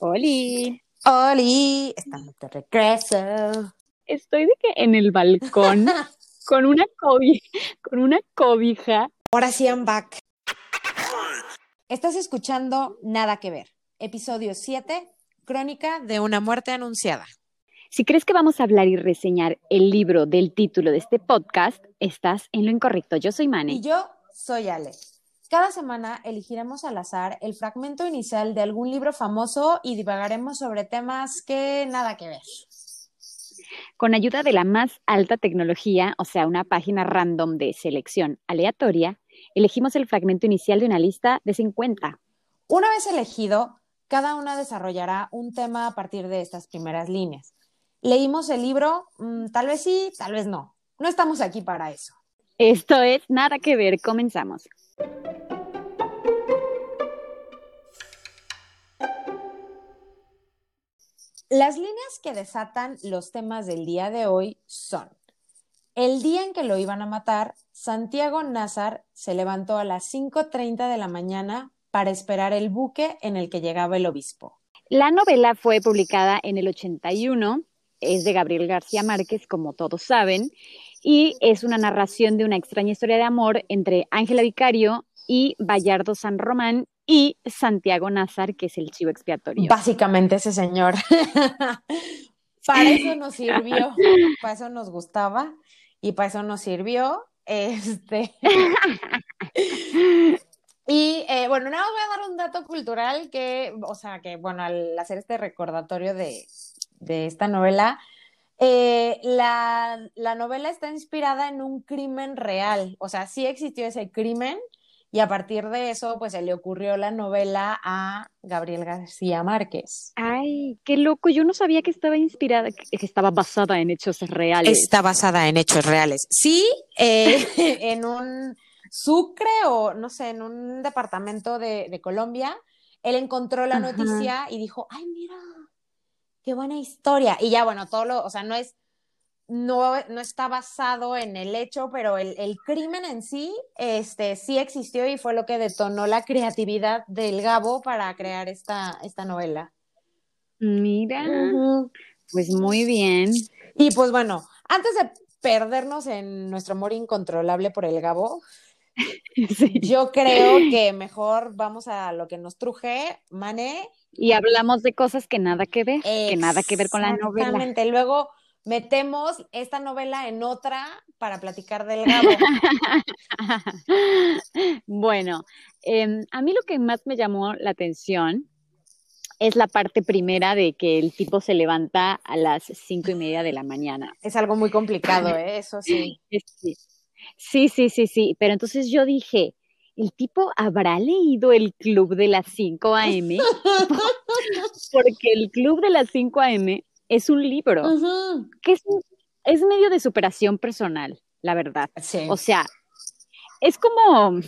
Oli. Oli, estamos de regreso. Estoy de que en el balcón con una cobija, con una cobija. Ahora sí, I'm back. Estás escuchando Nada que ver, episodio 7, crónica de una muerte anunciada. Si crees que vamos a hablar y reseñar el libro del título de este podcast, estás en lo incorrecto. Yo soy Mane. Y yo soy Ale. Cada semana elegiremos al azar el fragmento inicial de algún libro famoso y divagaremos sobre temas que nada que ver. Con ayuda de la más alta tecnología, o sea, una página random de selección aleatoria, elegimos el fragmento inicial de una lista de 50. Una vez elegido, cada una desarrollará un tema a partir de estas primeras líneas. ¿Leímos el libro? Mm, tal vez sí, tal vez no. No estamos aquí para eso. Esto es Nada que ver, comenzamos. Las líneas que desatan los temas del día de hoy son, el día en que lo iban a matar, Santiago Nazar se levantó a las 5.30 de la mañana para esperar el buque en el que llegaba el obispo. La novela fue publicada en el 81, es de Gabriel García Márquez, como todos saben, y es una narración de una extraña historia de amor entre Ángela Vicario y Bayardo San Román y Santiago Nazar, que es el chivo expiatorio. Básicamente ese señor. para eso nos sirvió, para eso nos gustaba y para eso nos sirvió. Este. y eh, bueno, nada más voy a dar un dato cultural que, o sea, que bueno, al hacer este recordatorio de, de esta novela, eh, la, la, novela está inspirada en un crimen real, o sea, sí existió ese crimen y a partir de eso, pues se le ocurrió la novela a Gabriel García Márquez. Ay, qué loco, yo no sabía que estaba inspirada, que estaba basada en hechos reales. Está basada en hechos reales. Sí, eh, en un Sucre o no sé, en un departamento de, de Colombia, él encontró la Ajá. noticia y dijo, ay, mira, qué buena historia. Y ya, bueno, todo lo, o sea, no es, no, no está basado en el hecho, pero el, el, crimen en sí, este, sí existió y fue lo que detonó la creatividad del Gabo para crear esta, esta novela. Mira, uh -huh. pues muy bien. Y pues bueno, antes de perdernos en nuestro amor incontrolable por el Gabo, sí. yo creo que mejor vamos a lo que nos truje, Mane, y hablamos de cosas que nada que ver, que nada que ver con la novela. Exactamente, luego metemos esta novela en otra para platicar del Gabo. bueno, eh, a mí lo que más me llamó la atención es la parte primera de que el tipo se levanta a las cinco y media de la mañana. Es algo muy complicado, ¿eh? eso sí. Sí, sí, sí, sí, pero entonces yo dije, ¿el tipo habrá leído el Club de las 5 a.m.? Porque el Club de las 5 a.m. es un libro uh -huh. que es, es, medio de superación personal, la verdad. Sí. O sea, es como,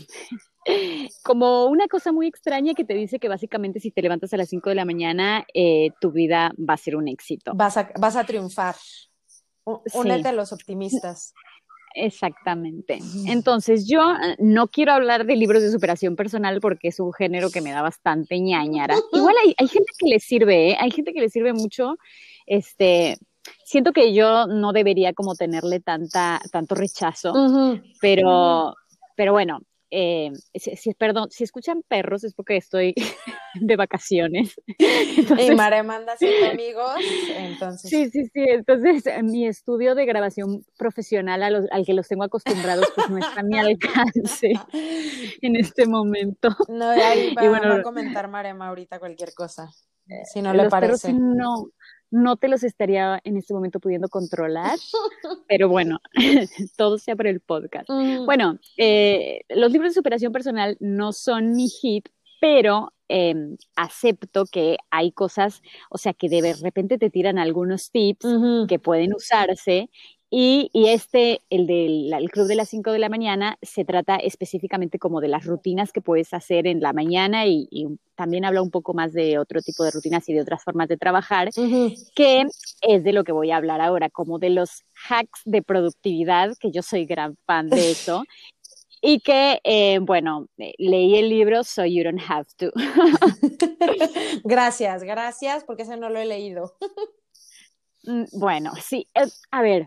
como una cosa muy extraña que te dice que básicamente si te levantas a las 5 de la mañana, eh, tu vida va a ser un éxito. Vas a, vas a triunfar. Únete sí. a los optimistas. Exactamente. Entonces, yo eh, no quiero hablar de libros de superación personal porque es un género que me da bastante ñañara. Igual hay, hay gente que le sirve, ¿eh? hay gente que le sirve mucho. Este, siento que yo no debería como tenerle tanta, tanto rechazo, uh -huh. pero, pero bueno, eh, si, si, perdón, si escuchan perros es porque estoy de vacaciones. Entonces, y Mare manda siendo amigos, entonces. Sí, sí, sí, entonces mi estudio de grabación profesional a los, al que los tengo acostumbrados pues no está a mi alcance en este momento. No, ahí va, y bueno, va a comentar Marema ahorita cualquier cosa, si no le los parece. Perros no, no te los estaría en este momento pudiendo controlar, pero bueno, todo sea por el podcast. Mm. Bueno, eh, los libros de superación personal no son mi hit, pero eh, acepto que hay cosas, o sea, que de repente te tiran algunos tips uh -huh. que pueden usarse y, y, este, el del el club de las 5 de la mañana, se trata específicamente como de las rutinas que puedes hacer en la mañana y, y también habla un poco más de otro tipo de rutinas y de otras formas de trabajar, uh -huh. que es de lo que voy a hablar ahora, como de los hacks de productividad, que yo soy gran fan de eso. y que, eh, bueno, leí el libro So You Don't Have to. gracias, gracias, porque ese no lo he leído. Mm, bueno, sí, a ver,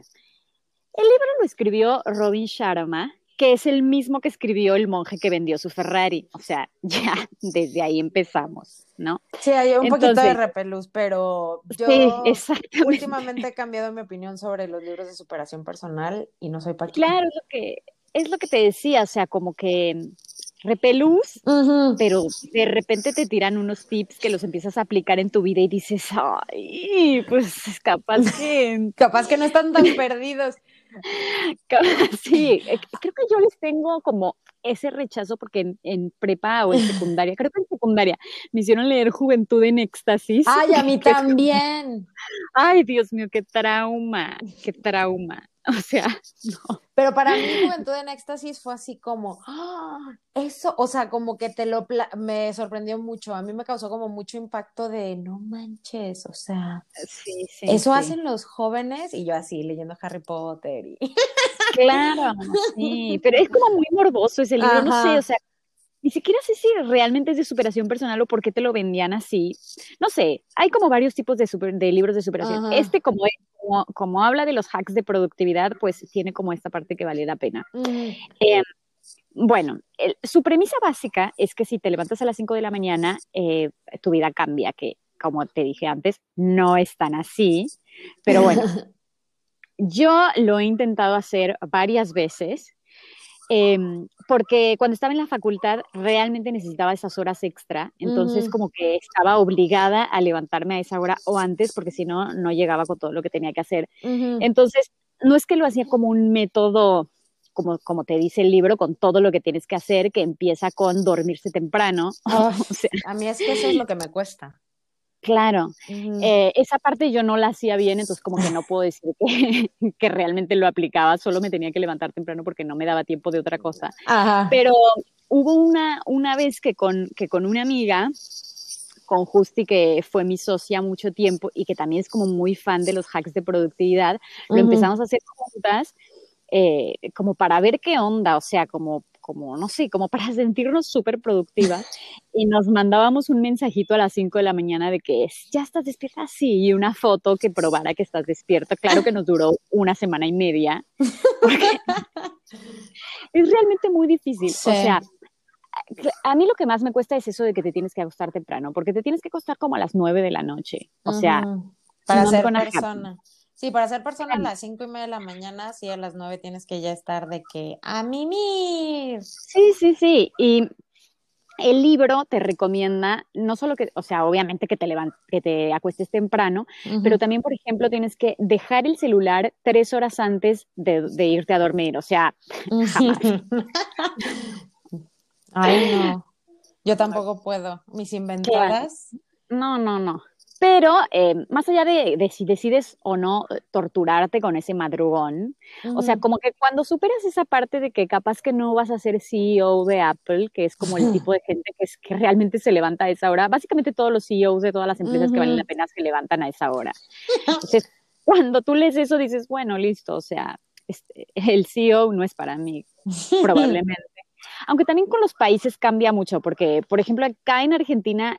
el libro lo escribió Robin Sharma, que es el mismo que escribió el monje que vendió su Ferrari. O sea, ya desde ahí empezamos, ¿no? Sí, hay un poquito de repelús, pero yo últimamente he cambiado mi opinión sobre los libros de superación personal y no soy para Claro, es lo que es lo que te decía, o sea, como que repelús, pero de repente te tiran unos tips que los empiezas a aplicar en tu vida y dices, ay, pues capaz que... capaz que no están tan perdidos. Sí, eh, creo que yo les tengo como ese rechazo porque en, prepa o en secundaria, creo que en secundaria, me hicieron leer Juventud en Éxtasis. Ay, a mí también. Ay, Dios mío, qué trauma, qué trauma. O sea, no. Pero para mí Juventud en Éxtasis fue así como, ¡Ah! eso, o sea, como que te lo, me sorprendió mucho, a mí me causó como mucho impacto de, no manches, o sea, eso hacen los jóvenes y yo así leyendo Harry Potter y... Claro, sí, pero es como muy morboso ese libro, no sé, o sea, ni siquiera sé si realmente es de superación personal o por qué te lo vendían así. No sé, hay como varios tipos de, de libros de superación. Este, como, como, habla de los hacks de productividad, pues tiene como esta parte que vale la pena. Em, bueno, su premisa básica es que si te levantas a las 5 de la mañana, eh, tu vida cambia, que como te dije antes, no es tan así, pero bueno. Yo lo he intentado hacer varias veces Em, porque cuando estaba en la facultad realmente necesitaba esas horas extra, entonces como que estaba obligada a levantarme a esa hora o antes, porque si no, no llegaba con todo lo que tenía que hacer. Entonces, no es que lo hacía como un método como, como te dice el libro, con todo lo que tienes que hacer, que empieza con dormirse temprano. a mí es que eso es lo que me cuesta. Claro, eh, esa parte yo no la hacía bien, entonces como que no puedo decir que, que, realmente lo aplicaba, solo me tenía que levantar temprano porque no me daba tiempo de otra cosa. Pero hubo una, una vez que con, que con una amiga, con Justi, que fue mi socia mucho tiempo y que también es como muy fan de los hacks de productividad, lo empezamos a hacer juntas. Eh, como para ver qué onda, o sea, como como, no sé, como para sentirnos súper productivas. Y nos mandábamos un mensajito a las 5 de la mañana de que es, ya estás despierta, sí, y una foto que probara que estás despierta. Claro que nos duró una semana y media. es realmente muy difícil. O sea, a mí lo que más me cuesta es eso de que te tienes que acostar temprano, porque te tienes que acostar como a las 9 de la noche. O sea, para ser persona. Sí, para ser persona a las cinco y media de la mañana, sí, a las nueve tienes que ya estar de que a mimir. Sí, sí, sí. Y el libro te recomienda no solo que, o sea, obviamente que te que te acuestes temprano, pero también, por ejemplo, tienes que dejar el celular tres horas antes de, irte a dormir. O sea, jamás. Ay, no. Yo tampoco puedo. Mis inventadas. No, no, no. Pero eh, más allá de, si decides o no eh, torturarte con ese madrugón, o sea, como que cuando superas esa parte de que capaz que no vas a ser CEO de Apple, que es como el tipo de gente que, es, que realmente se levanta a esa hora, básicamente todos los CEOs de todas las empresas que valen la pena se levantan a esa hora. Entonces, cuando tú lees eso dices, bueno, listo, o sea, este, el CEO no es para mí, probablemente. Aunque también con los países cambia mucho, porque, por ejemplo, acá en Argentina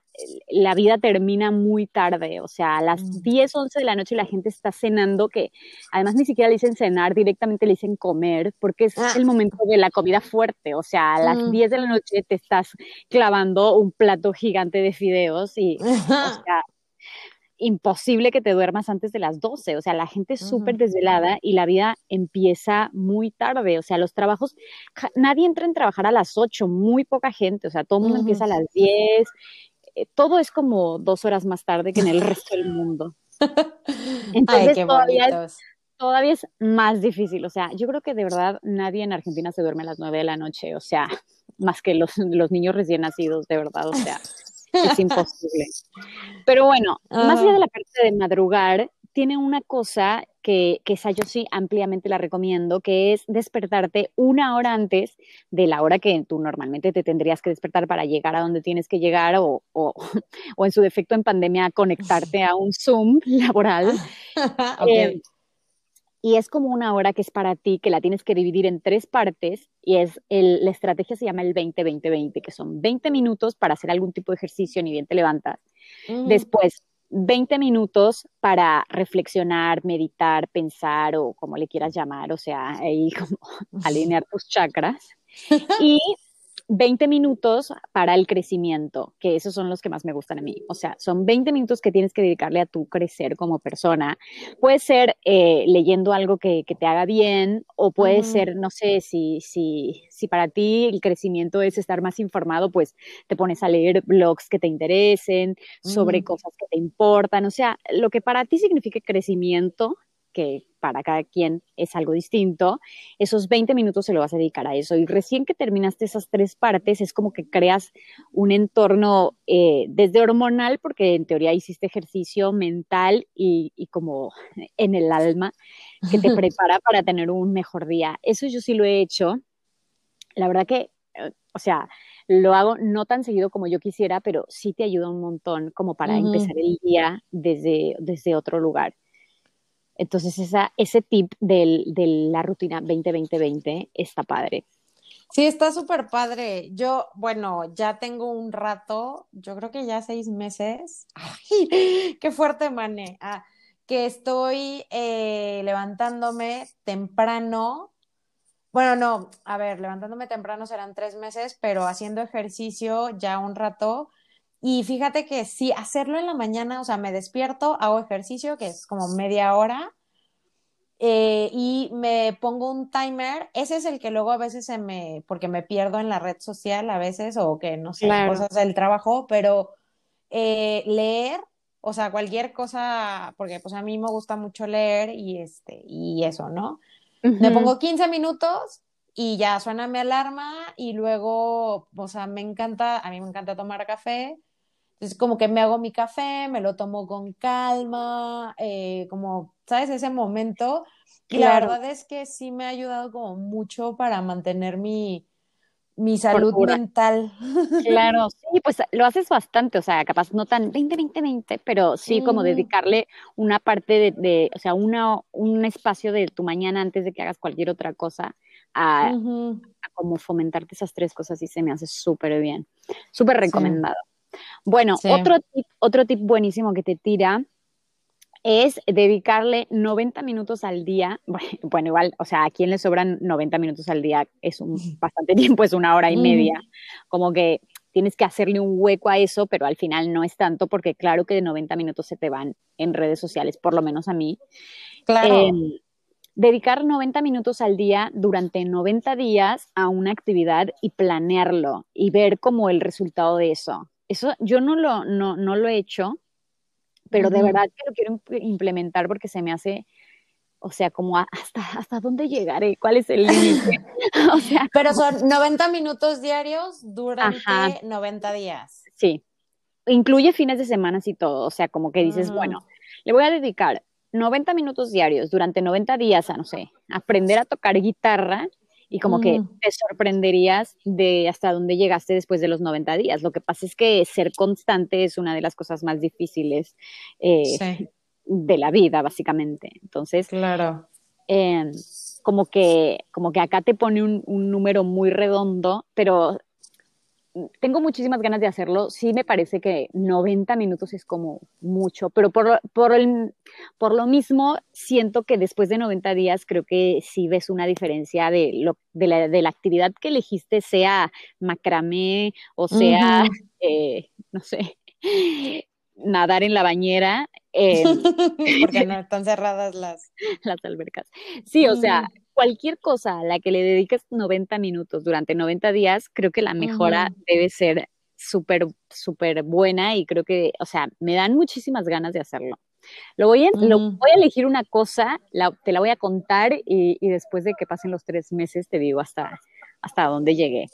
la vida termina muy tarde, o sea, a las 10, mm. 11 de la noche la gente está cenando, que además ni siquiera le dicen cenar, directamente le dicen comer, porque es ah. el momento de la comida fuerte, o sea, a las 10 mm. de la noche te estás clavando un plato gigante de fideos y, o sea, imposible que te duermas antes de las 12, o sea, la gente es súper desvelada y la vida empieza muy tarde, o sea, los trabajos, nadie entra en trabajar a las 8, muy poca gente, o sea, todo el mundo empieza a las 10, eh, todo es como dos horas más tarde que en el resto del mundo. Entonces todavía, es, todavía es más difícil, o sea, yo creo que de verdad nadie en Argentina se duerme a las 9 de la noche, o sea, más que los, los niños recién nacidos, de verdad, o sea es imposible. Pero bueno, más allá de la parte de madrugar, tiene una cosa que, que esa yo sí ampliamente la recomiendo, que es despertarte una hora antes de la hora que tú normalmente te tendrías que despertar para llegar a donde tienes que llegar o, o, o en su defecto en pandemia conectarte a un Zoom laboral. Eh, y es como una hora que es para ti, que la tienes que dividir en tres partes y es el, la estrategia se llama el 20-20-20, que son 20 minutos para hacer algún tipo de ejercicio, ni bien te levantas. Después, 20 minutos para reflexionar, meditar, pensar o como le quieras llamar, o sea, ahí como alinear tus chakras. Y 20 minutos para el crecimiento, que esos son los que más me gustan a mí. O sea, son 20 minutos que tienes que dedicarle a tu crecer como persona. Puede ser eh, leyendo algo que, te haga bien o puede ser, no sé, si, si, si para ti el crecimiento es estar más informado, pues te pones a leer blogs que te interesen sobre mm. cosas que te importan. O sea, lo que para ti signifique crecimiento, que para cada quien es algo distinto, esos 20 minutos se lo vas a dedicar a eso. Y recién que terminaste esas tres partes, es como que creas un entorno eh, desde hormonal, porque en teoría hiciste ejercicio mental y, y como en el alma, que te prepara para tener un mejor día. Eso yo sí lo he hecho. La verdad que, eh, o sea, lo hago no tan seguido como yo quisiera, pero sí te ayuda un montón como para empezar el día desde, desde otro lugar. Entonces, esa, ese tip de la rutina 20-20-20 está padre. Sí, está súper padre. Yo, bueno, ya tengo un rato, yo creo que ya seis meses. ¡Ay! ¡Qué fuerte, mané! Ah, que estoy eh, levantándome temprano. Bueno, no, a ver, levantándome temprano serán tres meses, pero haciendo ejercicio ya un rato y fíjate que sí, hacerlo en la mañana, o sea, me despierto, hago ejercicio, que es como media hora, eh, y me pongo un timer. Ese es el que luego a veces se me, porque me pierdo en la red social a veces, o que no sé, cosas del trabajo, pero eh, leer, o sea, cualquier cosa, porque pues a mí me gusta mucho leer y este, y eso, ¿no? Me pongo 15 minutos y ya suena mi alarma y luego, o sea, me encanta, a mí me encanta tomar café entonces, como que me hago mi café, me lo tomo con calma, eh, como, ¿sabes? Ese momento. Y la verdad es que sí me ha ayudado como mucho para mantener mi, mi salud mental. Claro, sí, pues lo haces bastante, o sea, capaz no tan 20, 20, 20, pero sí como dedicarle una parte de, de, o sea, una, un espacio de tu mañana antes de que hagas cualquier otra cosa a, a como fomentarte esas tres cosas y se me hace súper bien, súper recomendado. Bueno, otro, tip, otro tip buenísimo que te tira es dedicarle 90 minutos al día. Bueno, igual, o sea, a quien le sobran 90 minutos al día es un bastante tiempo, es una hora y media. Como que tienes que hacerle un hueco a eso, pero al final no es tanto porque claro que de 90 minutos se te van en redes sociales, por lo menos a mí. Claro. Em, dedicar 90 minutos al día durante 90 días a una actividad y planearlo y ver como el resultado de eso. Eso yo no lo, no, no lo he hecho, pero de verdad que lo quiero implementar porque se me hace, o sea, como hasta, hasta dónde llegaré, cuál es el límite. o sea, pero son 90 minutos diarios durante 90 días. Sí, incluye fines de semana y todo, o sea, como que dices, bueno, le voy a dedicar 90 minutos diarios durante 90 días a, no sé, aprender a tocar guitarra y como que mm. te sorprenderías de hasta dónde llegaste después de los 90 días. Lo que pasa es que ser constante es una de las cosas más difíciles eh, de la vida, básicamente. Entonces, claro. Em, como que, como que acá te pone un, un número muy redondo, pero tengo muchísimas ganas de hacerlo. Sí me parece que 90 minutos es como mucho, pero por, por, el, por lo mismo siento que después de 90 días creo que sí ves una diferencia de, lo, de, la, de la actividad que elegiste, sea macramé o sea, eh, no sé, nadar en la bañera. Porque no están cerradas las, las albercas. Sí, o sea, cualquier cosa a la que le dediques 90 minutos durante 90 días, creo que la mejora debe ser súper, súper buena y creo que, o sea, me dan muchísimas ganas de hacerlo. Lo voy a, lo, voy a elegir una cosa, te la voy a contar y, después de que pasen los tres meses te digo hasta, hasta dónde llegué.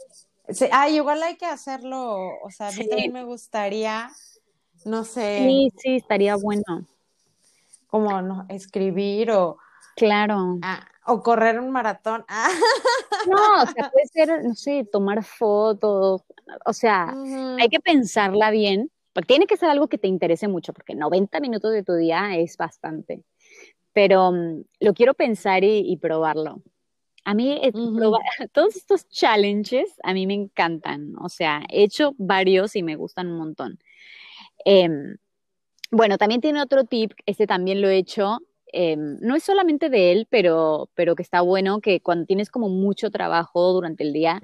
Sí, ah, igual hay que hacerlo, o sea, a mí también me gustaría, no sé. Sí, sí, estaría bueno. Como no, escribir o... Claro. Ah, o correr un maratón. No, o sea, puede ser, no sé, tomar fotos, o sea, hay que pensarla bien, porque tiene que ser algo que te interese mucho, porque 90 minutos de tu día es bastante. pero mm, lo quiero pensar y, probarlo. A mí todos estos challenges a mí me encantan, o sea, he hecho varios y me gustan un montón. Em, bueno, también tiene otro tip, este también lo he hecho, em, no es solamente de él, pero, pero que está bueno que cuando tienes como mucho trabajo durante el día,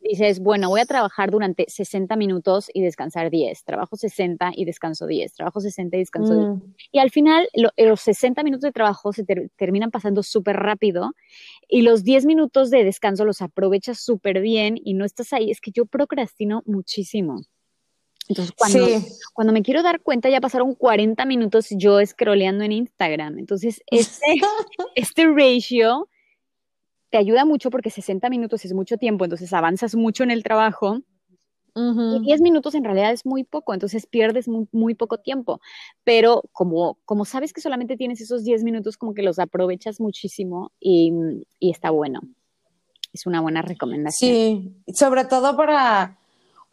dices, bueno, voy a trabajar durante 60 minutos y descansar 10, trabajo 60 y descanso 10, trabajo 60 y descanso 10. Mm. Y al final los 60 minutos de trabajo se terminan pasando súper rápido y los 10 minutos de descanso los aprovechas súper bien y no estás ahí. Es que yo procrastino muchísimo. Entonces, cuando, cuando me quiero dar cuenta, ya pasaron 40 minutos yo scrolleando en Instagram. Entonces, este, este ratio te ayuda mucho porque 60 minutos es mucho tiempo, entonces avanzas mucho en el trabajo. Y 10 minutos en realidad es muy poco, entonces pierdes muy, poco tiempo. Pero como, como sabes que solamente tienes esos 10 minutos, como que los aprovechas muchísimo y, y está bueno. Es una buena recomendación. Sí, sobre todo para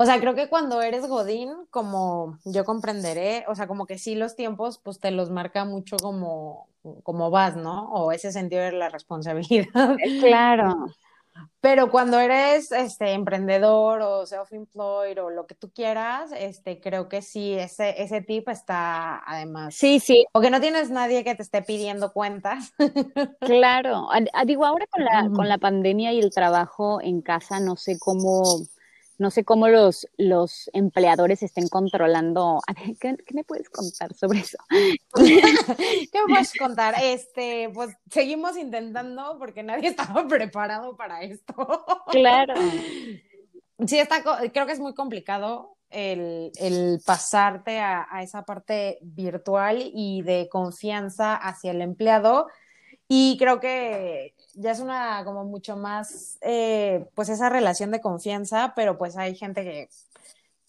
o sea, creo que cuando eres Godín, como yo comprenderé, o sea, como que sí los tiempos, pues te los marca mucho como, como vas, ¿no? O ese sentido de la responsabilidad. Claro. Pero cuando eres este emprendedor o self-employed o lo que tú quieras, este creo que sí, ese, ese tip está además. Sí, sí. O que no tienes nadie que te esté pidiendo cuentas. Claro. Digo, ahora con la, con la pandemia y el trabajo en casa, no sé cómo no sé cómo los, los empleadores estén controlando. ¿qué, me puedes contar sobre eso? ¿Qué me puedes contar? Este, pues seguimos intentando porque nadie estaba preparado para esto. Claro. Sí, está, creo que es muy complicado el, el pasarte a, a, esa parte virtual y de confianza hacia el empleado. Y creo que ya es una como mucho más, eh, pues esa relación de confianza, pero pues hay gente que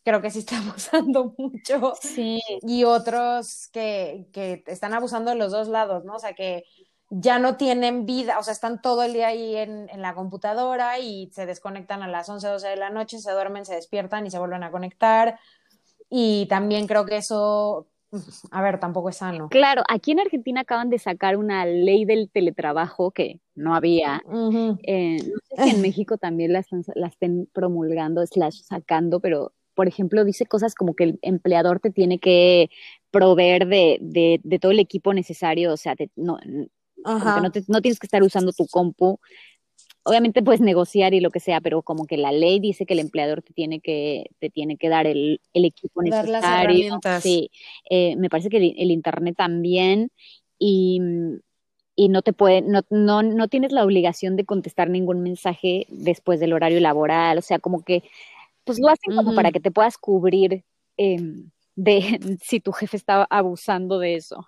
creo que sí está abusando mucho. Sí. Y otros que, que están abusando de los dos lados, ¿no? O sea, que ya no tienen vida, o sea, están todo el día ahí en, en, la computadora y se desconectan a las 11, 12 de la noche, se duermen, se despiertan y se vuelven a conectar. Y también creo que eso a ver, tampoco es sano. Claro, aquí en Argentina acaban de sacar una ley del teletrabajo que no había. Eh, no sé si en México también la, estén promulgando, slash sacando, pero por ejemplo, dice cosas como que el empleador te tiene que proveer de, de, todo el equipo necesario, o sea, no, no, no, tienes que estar usando tu compu obviamente puedes negociar y lo que sea, pero como que la ley dice que el empleador te tiene que, te tiene que dar el, equipo necesario. sí, eh, me parece que el, internet también y, no te puede, no, no, no tienes la obligación de contestar ningún mensaje después del horario laboral, o sea, como que pues lo hacen como para que te puedas cubrir em, de si tu jefe estaba abusando de eso.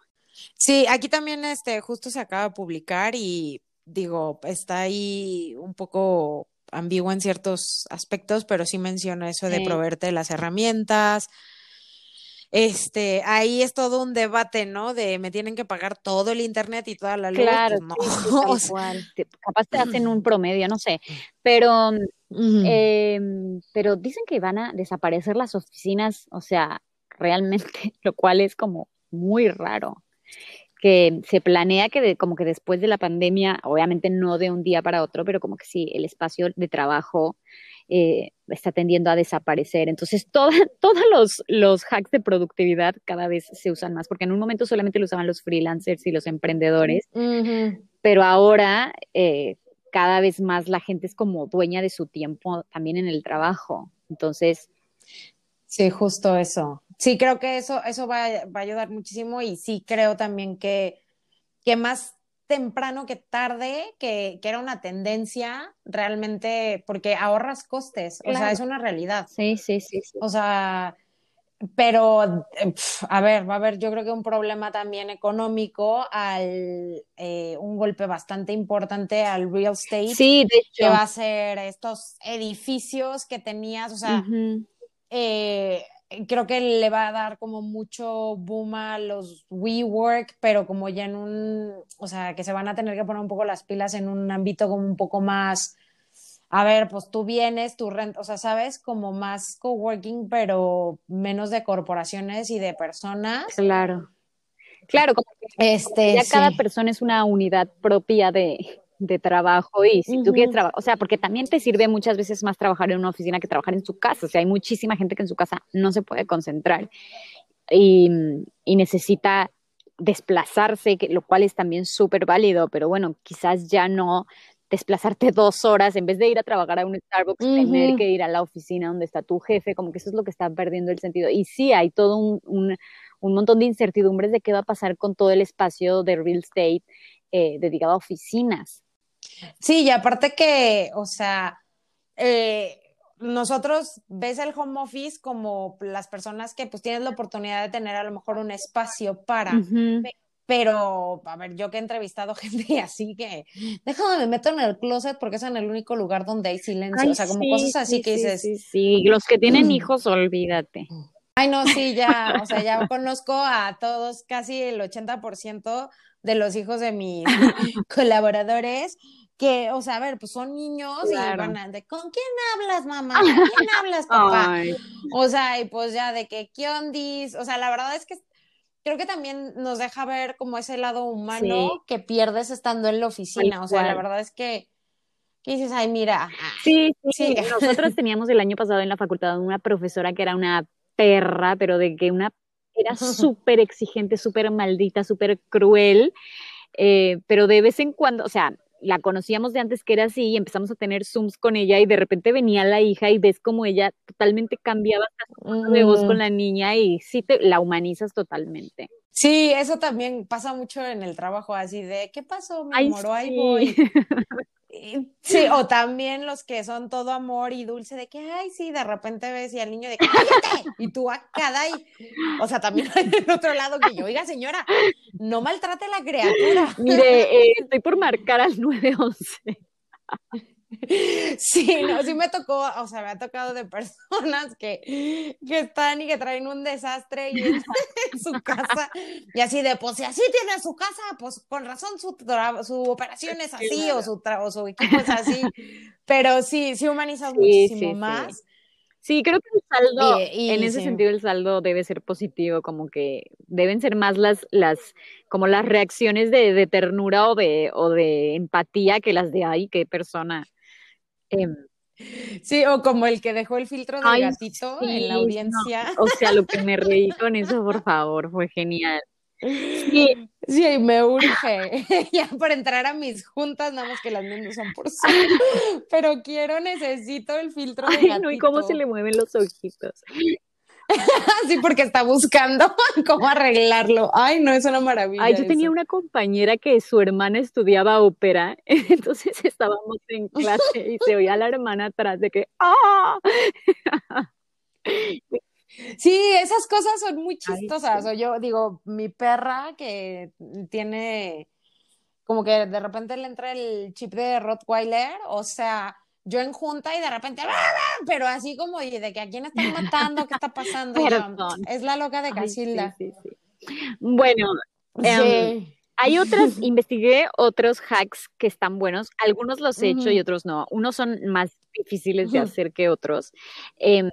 Sí, aquí también este justo se acaba de publicar y digo, está ahí un poco ambiguo en ciertos aspectos, pero sí menciona eso de proveerte las herramientas. Este, ahí es todo un debate, ¿no? De me tienen que pagar todo el internet y toda la luz. Pues claro, no. capaz te hacen un promedio, no sé. Pero, em, pero dicen que van a desaparecer las oficinas, o sea, realmente, lo cual es como muy raro que se planea que como que después de la pandemia, obviamente no de un día para otro, pero como que sí, el espacio de trabajo eh, está tendiendo a desaparecer. Entonces, todos los, los hacks de productividad cada vez se usan más, porque en un momento solamente lo usaban los freelancers y los emprendedores, pero ahora eh, cada vez más la gente es como dueña de su tiempo también en el trabajo. Entonces... Sí, justo eso. Sí, creo que eso, eso va, va, a ayudar muchísimo y sí creo también que, que más temprano que tarde, que, que, era una tendencia realmente, porque ahorras costes, o sea, es una realidad. Sí, sí, sí, O sea, pero, eh, a ver, va a haber yo creo que un problema también económico al, eh, un golpe bastante importante al real estate. Sí, de hecho. Que va a ser estos edificios que tenías, o sea, eh, creo que le va a dar como mucho boom a los WeWork, pero como ya en un, o sea, que se van a tener que poner un poco las pilas en un ámbito como un poco más, a ver, pues tú vienes, tu renta, o sea, sabes, como más coworking, pero menos de corporaciones y de personas. Claro. Claro, como que este, ya cada persona es una unidad propia de, de trabajo y si tú quieres trabajar, o sea, porque también te sirve muchas veces más trabajar en una oficina que trabajar en su casa, o sea, hay muchísima gente que en su casa no se puede concentrar y, y necesita desplazarse, que, lo cual es también súper válido, pero bueno, quizás ya no desplazarte dos horas en vez de ir a trabajar a un Starbucks, tener que ir a la oficina donde está tu jefe, como que eso es lo que está perdiendo el sentido. Y sí, hay todo un, un, un montón de incertidumbres de qué va a pasar con todo el espacio de real estate eh, dedicado a oficinas. Sí, y aparte que, o sea, eh, nosotros ves el home office como las personas que pues tienen la oportunidad de tener a lo mejor un espacio para, pero a ver, yo que he entrevistado gente así que, déjame me meto en el closet porque es en el único lugar donde hay silencio, o sea, como cosas así que dices. Sí, sí, los que tienen hijos, olvídate. Ay, no, sí, ya, o sea, ya conozco a todos, casi el 80% de los hijos de mis colaboradores, que, o sea, a ver, pues son niños y van a, de, ¿con quién hablas, mamá? ¿Con quién hablas, papá? O sea, y pues ya de que, ¿qué ondis? O sea, la verdad es que creo que también nos deja ver como ese lado humano que pierdes estando en la oficina. o sea, la verdad es que, ¿qué dices? Ay, mira. Sí, sí, sí. Nosotros teníamos el año pasado en la facultad una profesora que era una perra, pero de que una era súper exigente, súper maldita, súper cruel, eh, pero de vez en cuando, o sea, la conocíamos de antes que era así y empezamos a tener Zooms con ella y de repente venía la hija y ves como ella totalmente cambiaba de voz con la niña y sí te la humanizas totalmente. Sí, eso también pasa mucho en el trabajo, así de, ¿qué pasó, mi amor? Ahí voy. Sí, o también los que son todo amor y dulce, de que, ay, sí, de repente ves y al niño de que, cállate, y tú a cada y, o sea, también hay del otro lado que yo, oiga, señora, no maltrate a la criatura. Mire, eh, estoy por marcar al 911. Sí, no, sí me tocó, o sea, me ha tocado de personas que, que están y que traen un desastre y en, su casa, y así de, pues si así tiene su casa, pues con razón su, su operación es así o, su o su equipo es así, pero sí, sí humanizas muchísimo más. Sí. creo que el saldo, en ese sentido el saldo debe ser positivo, como que deben ser más las, las, como las reacciones de, de ternura o de, o de empatía que las de, ay, qué persona sí, o como el que dejó el filtro del gatito en la audiencia. o sea, lo que me reí con eso, por favor, fue genial. Sí, sí, me urge ya por entrar a mis juntas, nada más que las mías son por sí. Pero quiero, necesito el filtro de gatito. ¿y cómo se le mueven los ojitos? sí, porque está buscando cómo arreglarlo. Ay, no, es una maravilla. Ay, yo tenía una compañera que su hermana estudiaba ópera, entonces estábamos en clase y se oía a la hermana atrás de que ¡ah! Sí, esas cosas son muy chistosas. O yo digo, mi perra que tiene como que de repente le entra el chip de Rottweiler, o sea, yo en junta y de repente, pero así como de que a quién están matando, qué está pasando. es la loca de Casilda. bueno, em, hay otras, investigué otros hacks que están buenos. Algunos los he hecho y otros no. Unos son más difíciles de hacer que otros. Eh,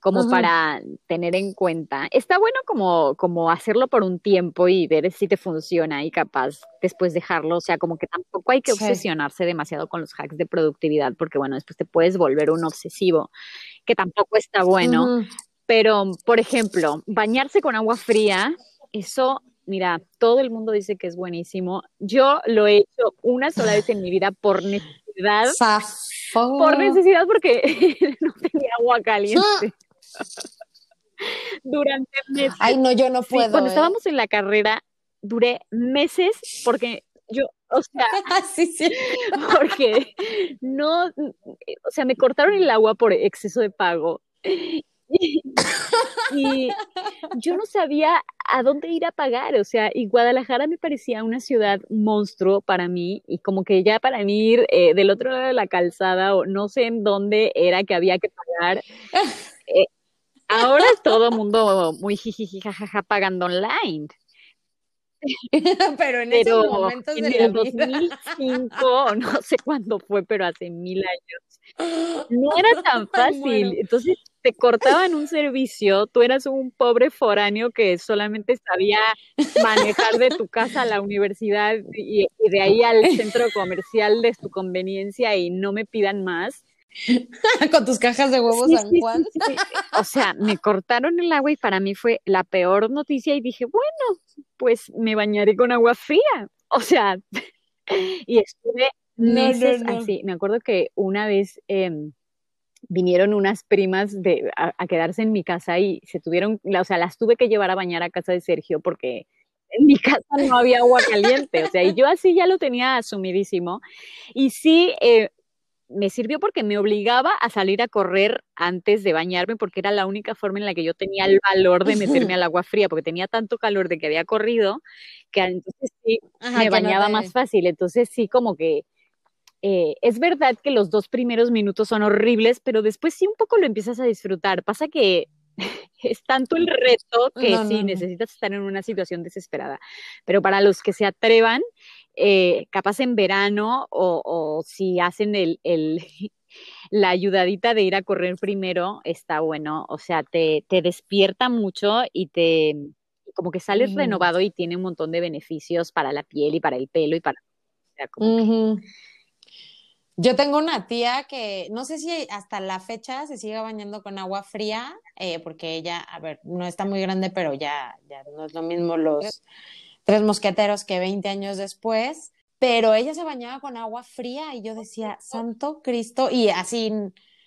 como para tener en cuenta. Está bueno como, como hacerlo por un tiempo y ver si te funciona y capaz después dejarlo. O sea, como que tampoco hay que obsesionarse demasiado con los hacks de productividad porque, bueno, después te puedes volver un obsesivo, que tampoco está bueno. Pero, por ejemplo, bañarse con agua fría, eso, mira, todo el mundo dice que es buenísimo. Yo lo he hecho una sola vez en mi vida por necesidad. Por necesidad porque no tenía agua caliente. Durante meses. Ay, no, yo no puedo. cuando ¿eh? estábamos en la carrera, duré meses porque yo, o sea, sí, sí. porque no, o sea, me cortaron el agua por exceso de pago. Y, yo no sabía a dónde ir a pagar, o sea, y Guadalajara me parecía una ciudad monstruo para mí, y como que ya para mí ir eh, del otro lado de la calzada, o no sé en dónde era que había que pagar, eh, Ahora es todo mundo muy jijiji, jajaja, pagando online. pero en esos momentos en el 2005, no sé cuándo fue, pero hace mil años, no era tan fácil. Entonces, te cortaban un servicio, tú eras un pobre foráneo que solamente sabía manejar de tu casa a la universidad y, de ahí al centro comercial de tu conveniencia y no me pidan más. Con tus cajas de huevos San Juan. o sea, me cortaron el agua y para mí fue la peor noticia y dije, bueno, pues me bañaré con agua fría. O sea, y estuve meses así. Me acuerdo que una vez em, vinieron unas primas de, a, quedarse en mi casa y se tuvieron, o sea, las tuve que llevar a bañar a casa de Sergio porque en mi casa no había agua caliente, o sea, y yo así ya lo tenía asumidísimo. Y sí, eh, me sirvió porque me obligaba a salir a correr antes de bañarme porque era la única forma en la que yo tenía el valor de meterme al agua fría porque tenía tanto calor de que había corrido que entonces sí me bañaba más fácil. Entonces sí como que eh, es verdad que los dos primeros minutos son horribles, pero después sí un poco lo empiezas a disfrutar. Pasa que es tanto el reto que sí necesitas estar en una situación desesperada. Pero para los que se atrevan, eh, capaz en verano o, si hacen el, la ayudadita de ir a correr primero, está bueno. O sea, te, despierta mucho y te como que sales renovado y tiene un montón de beneficios para la piel y para el pelo y para... Yo tengo una tía que no sé si hasta la fecha se sigue bañando con agua fría, eh, porque ella, a ver, no está muy grande, pero ya, ya no es lo mismo los tres mosqueteros que 20 años después. Pero ella se bañaba con agua fría y yo decía, Santo Cristo, y así,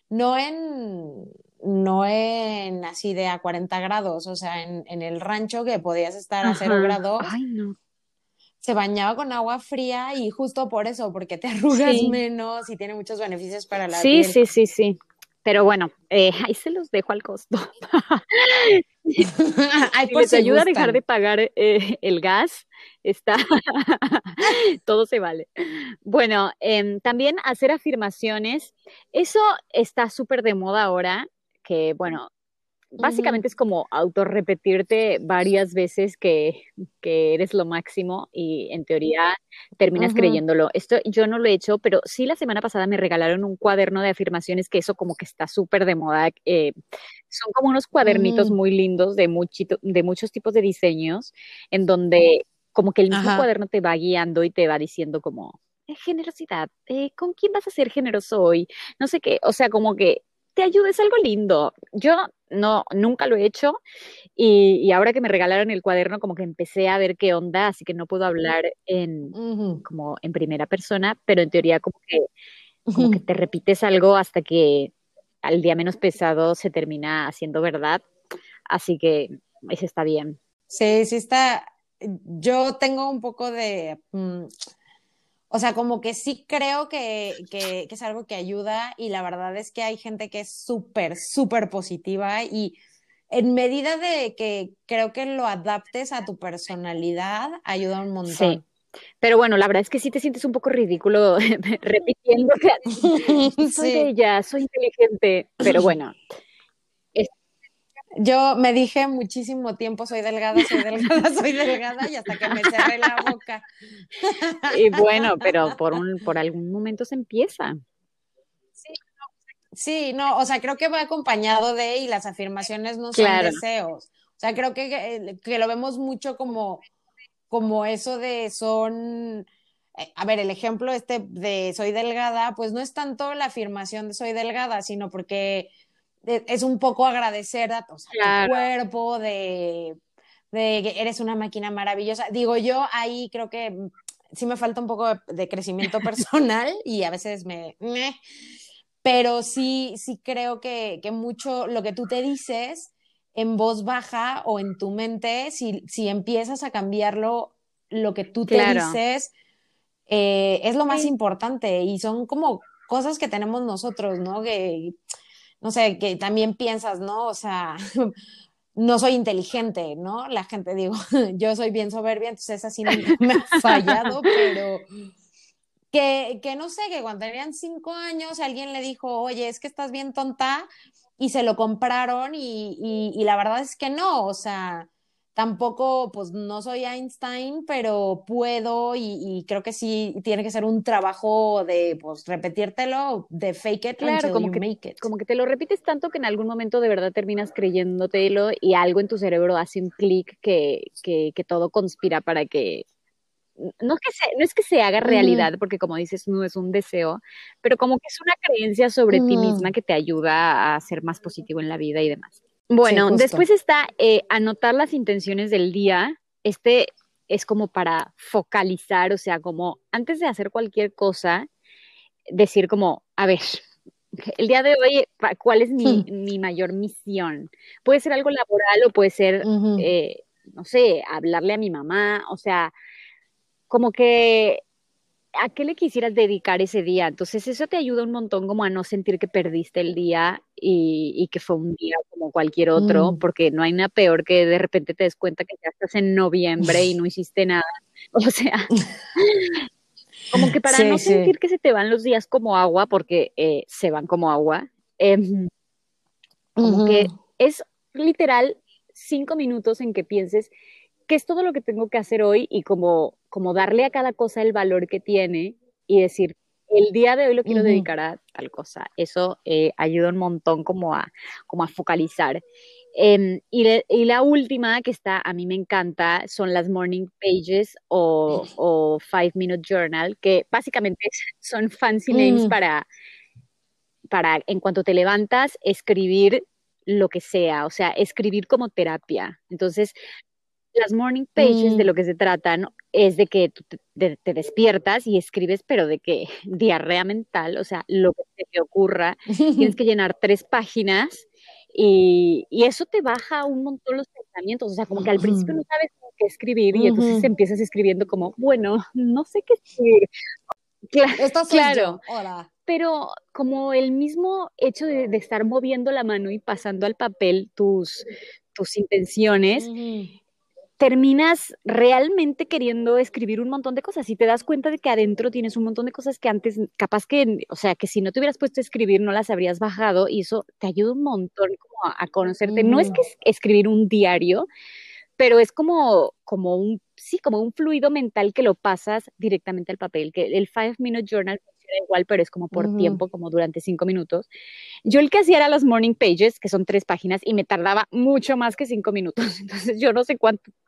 no en, no en así de a 40 grados, o sea, en, en el rancho que podías estar a cero grados. Ay, no se bañaba con agua fría y justo por eso, porque te arrugas menos y tiene muchos beneficios para la sí, Sí, sí, sí, Pero bueno, eh, ahí se los dejo al costo. Ay, si les ayuda a dejar de pagar eh, el gas, está, todo se vale. Bueno, em, también hacer afirmaciones, eso está súper de moda ahora, que bueno, básicamente es como autorrepetirte varias veces que, que, eres lo máximo y en teoría terminas creyéndolo. Esto yo no lo he hecho, pero sí la semana pasada me regalaron un cuaderno de afirmaciones que eso como que está súper de moda. Eh, son como unos cuadernitos muy lindos de, muchito, de muchos tipos de diseños en donde como que el mismo cuaderno te va guiando y te va diciendo como eh, generosidad, eh, ¿con quién vas a ser generoso hoy? No sé qué, o sea, como que te ayuda, es algo lindo. Yo no, nunca lo he hecho y, ahora que me regalaron el cuaderno como que empecé a ver qué onda, así que no puedo hablar en, como en primera persona, pero en teoría como que, como que te repites algo hasta que al día menos pesado se termina haciendo verdad, así que eso está bien. Sí, sí está. Yo tengo un poco de... Mm, o sea, como que sí creo que, que, es algo que ayuda y la verdad es que hay gente que es súper, súper positiva y en medida de que creo que lo adaptes a tu personalidad, ayuda un montón. Sí. Pero bueno, la verdad es que sí te sientes un poco ridículo repitiendo que soy ella, soy inteligente, pero bueno, yo me dije muchísimo tiempo, soy delgada, soy delgada, soy delgada, y hasta que me cerré la boca. Y bueno, pero por, un, por algún momento se empieza. Sí, no, o sea, creo que va acompañado de, y las afirmaciones no son deseos. O sea, creo que, que, lo vemos mucho como, como eso de son, eh, a ver, el ejemplo este de soy delgada, pues no es tanto la afirmación de soy delgada, sino porque es un poco agradecer a tu cuerpo, de, que eres una máquina maravillosa. Digo, yo ahí creo que sí me falta un poco de, crecimiento personal y a veces me, pero sí, sí creo que, mucho lo que tú te dices en voz baja o en tu mente, si, si empiezas a cambiarlo, lo que tú te dices eh, es lo más importante y son como cosas que tenemos nosotros, ¿no? Que no sé, que también piensas, ¿no? O sea, no soy inteligente, ¿no? La gente digo, yo soy bien soberbia, entonces así me, me ha fallado, pero que, que, no sé, que cuando tenían cinco años alguien le dijo, oye, es que estás bien tonta, y se lo compraron y, y, la verdad es que no, o sea, tampoco, pues no soy Einstein, pero puedo y, creo que sí tiene que ser un trabajo de, pues, repetírtelo, de fake it claro, como que, make it. Como que te lo repites tanto que en algún momento de verdad terminas creyéndotelo y algo en tu cerebro hace un clic que, que, que todo conspira para que no es que se, no es que se haga realidad, porque como dices, no es un deseo, pero como que es una creencia sobre ti misma que te ayuda a ser más positivo en la vida y demás. Bueno, después está eh, anotar las intenciones del día. Este es como para focalizar, o sea, como antes de hacer cualquier cosa, decir como, a ver, el día de hoy, ¿cuál es mi, mi mayor misión? Puede ser algo laboral o puede ser, eh, no sé, hablarle a mi mamá, o sea, como que a qué le quisieras dedicar ese día. Entonces eso te ayuda un montón como a no sentir que perdiste el día y, que fue un día como cualquier otro, mm. porque no hay nada peor que de repente te des cuenta que ya estás en noviembre y no hiciste nada. O sea, como que para no sentir que se te van los días como agua, porque eh, se van como agua, em, como que es literal cinco minutos en que pienses qué es todo lo que tengo que hacer hoy y como, como darle a cada cosa el valor que tiene y decir, el día de hoy lo quiero dedicar a tal cosa. Eso eh, ayuda un montón como a, como a focalizar. Em, y, la última que está, a mí me encanta, son las morning pages o, o five minute journal, que básicamente son fancy names mm. para, para, en cuanto te levantas, escribir lo que sea, o sea, escribir como terapia. Entonces, las morning pages de mm. lo que se tratan es de que tú te, despiertas y escribes, pero de que diarrea mental, o sea, lo que te ocurra, tienes que llenar tres páginas y, eso te baja un montón los pensamientos, o sea, como que al principio no sabes qué escribir y entonces empiezas escribiendo como, bueno, no sé qué escribir. Claro, claro. Hola. Pero como el mismo hecho de, estar moviendo la mano y pasando al papel tus, tus intenciones, terminas realmente queriendo escribir un montón de cosas y te das cuenta de que adentro tienes un montón de cosas que antes, capaz que, o sea, que si no te hubieras puesto a escribir no las habrías bajado y eso te ayuda un montón como a, conocerte. No es que es escribir un diario, pero es como, como un, sí, como un fluido mental que lo pasas directamente al papel, que el Five Minute Journal igual, pero es como por tiempo, como durante cinco minutos. Yo el que hacía era los morning pages, que son tres páginas, y me tardaba mucho más que cinco minutos. Entonces yo no sé cuánto.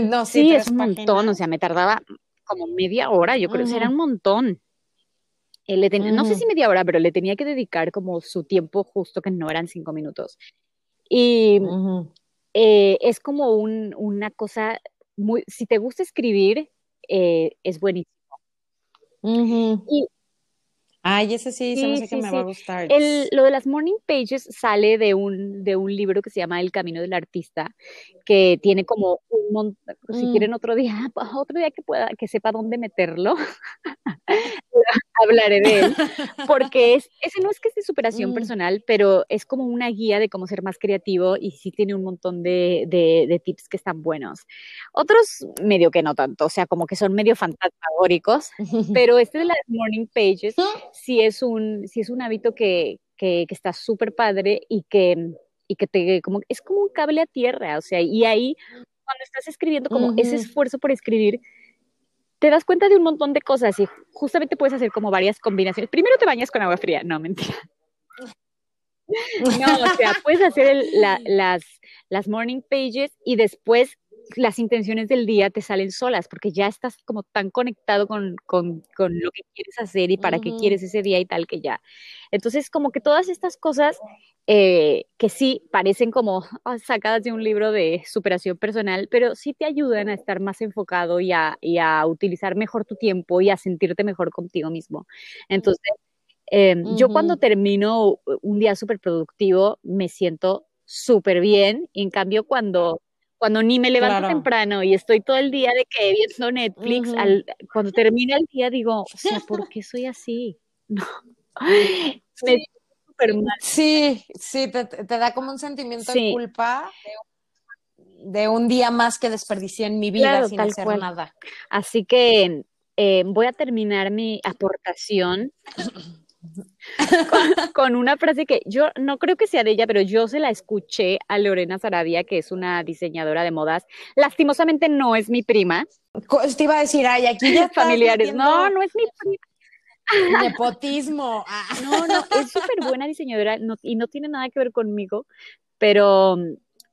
No, sí, es un montón, o sea, me tardaba como media hora, yo creo que era un montón. No sé si media hora, pero le tenía que dedicar como su tiempo justo, que no eran cinco minutos. Y eh, es como un, una cosa muy, si te gusta escribir, eh, es buenísimo y, Ay, ese sí, se me hace que me va a gustar. lo de las morning pages sale de un, de un libro que se llama El Camino del Artista, que tiene como un montón, si mm. quieren otro día, otro día que pueda, que sepa dónde meterlo, hablaré de él, porque es, ese no es que es de superación mm. personal, pero es como una guía de cómo ser más creativo y sí tiene un montón de, de, tips que están buenos. Otros medio que no tanto, o sea, como que son medio fantasmagóricos, pero este de las morning pages sí es un, sí es un hábito que, que, que está súper padre y que, y que te, como, es como un cable a tierra, o sea, y ahí cuando estás escribiendo como ese esfuerzo por escribir, te das cuenta de un montón de cosas y justamente puedes hacer como varias combinaciones. Primero te bañas con agua fría, no, mentira. No, o sea, puedes hacer las, las morning pages y después las intenciones del día te salen solas porque ya estás como tan conectado con, con, con lo que quieres hacer y para qué quieres ese día y tal que ya. Entonces, como que todas estas cosas eh, que sí parecen como ah, sacadas de un libro de superación personal, pero sí te ayudan a estar más enfocado y a, y a utilizar mejor tu tiempo y a sentirte mejor contigo mismo. Entonces, em, yo cuando termino un día súper productivo me siento súper bien y en cambio cuando cuando ni me levanto temprano y estoy todo el día de que viendo Netflix, cuando termina el día digo, o sea, ¿por qué soy así? Sí. Sí, te, da como un sentimiento de culpa de un, día más que desperdicié en mi vida sin hacer nada. Así que eh, voy a terminar mi aportación con, una frase que yo no creo que sea de ella, pero yo se la escuché a Lorena Sarabia, que es una diseñadora de modas. Lastimosamente no es mi prima. Te iba a decir, ay, aquí ya familiares. No, no es mi prima. Nepotismo. Ah. No, no, es súper buena diseñadora y no tiene nada que ver conmigo, pero,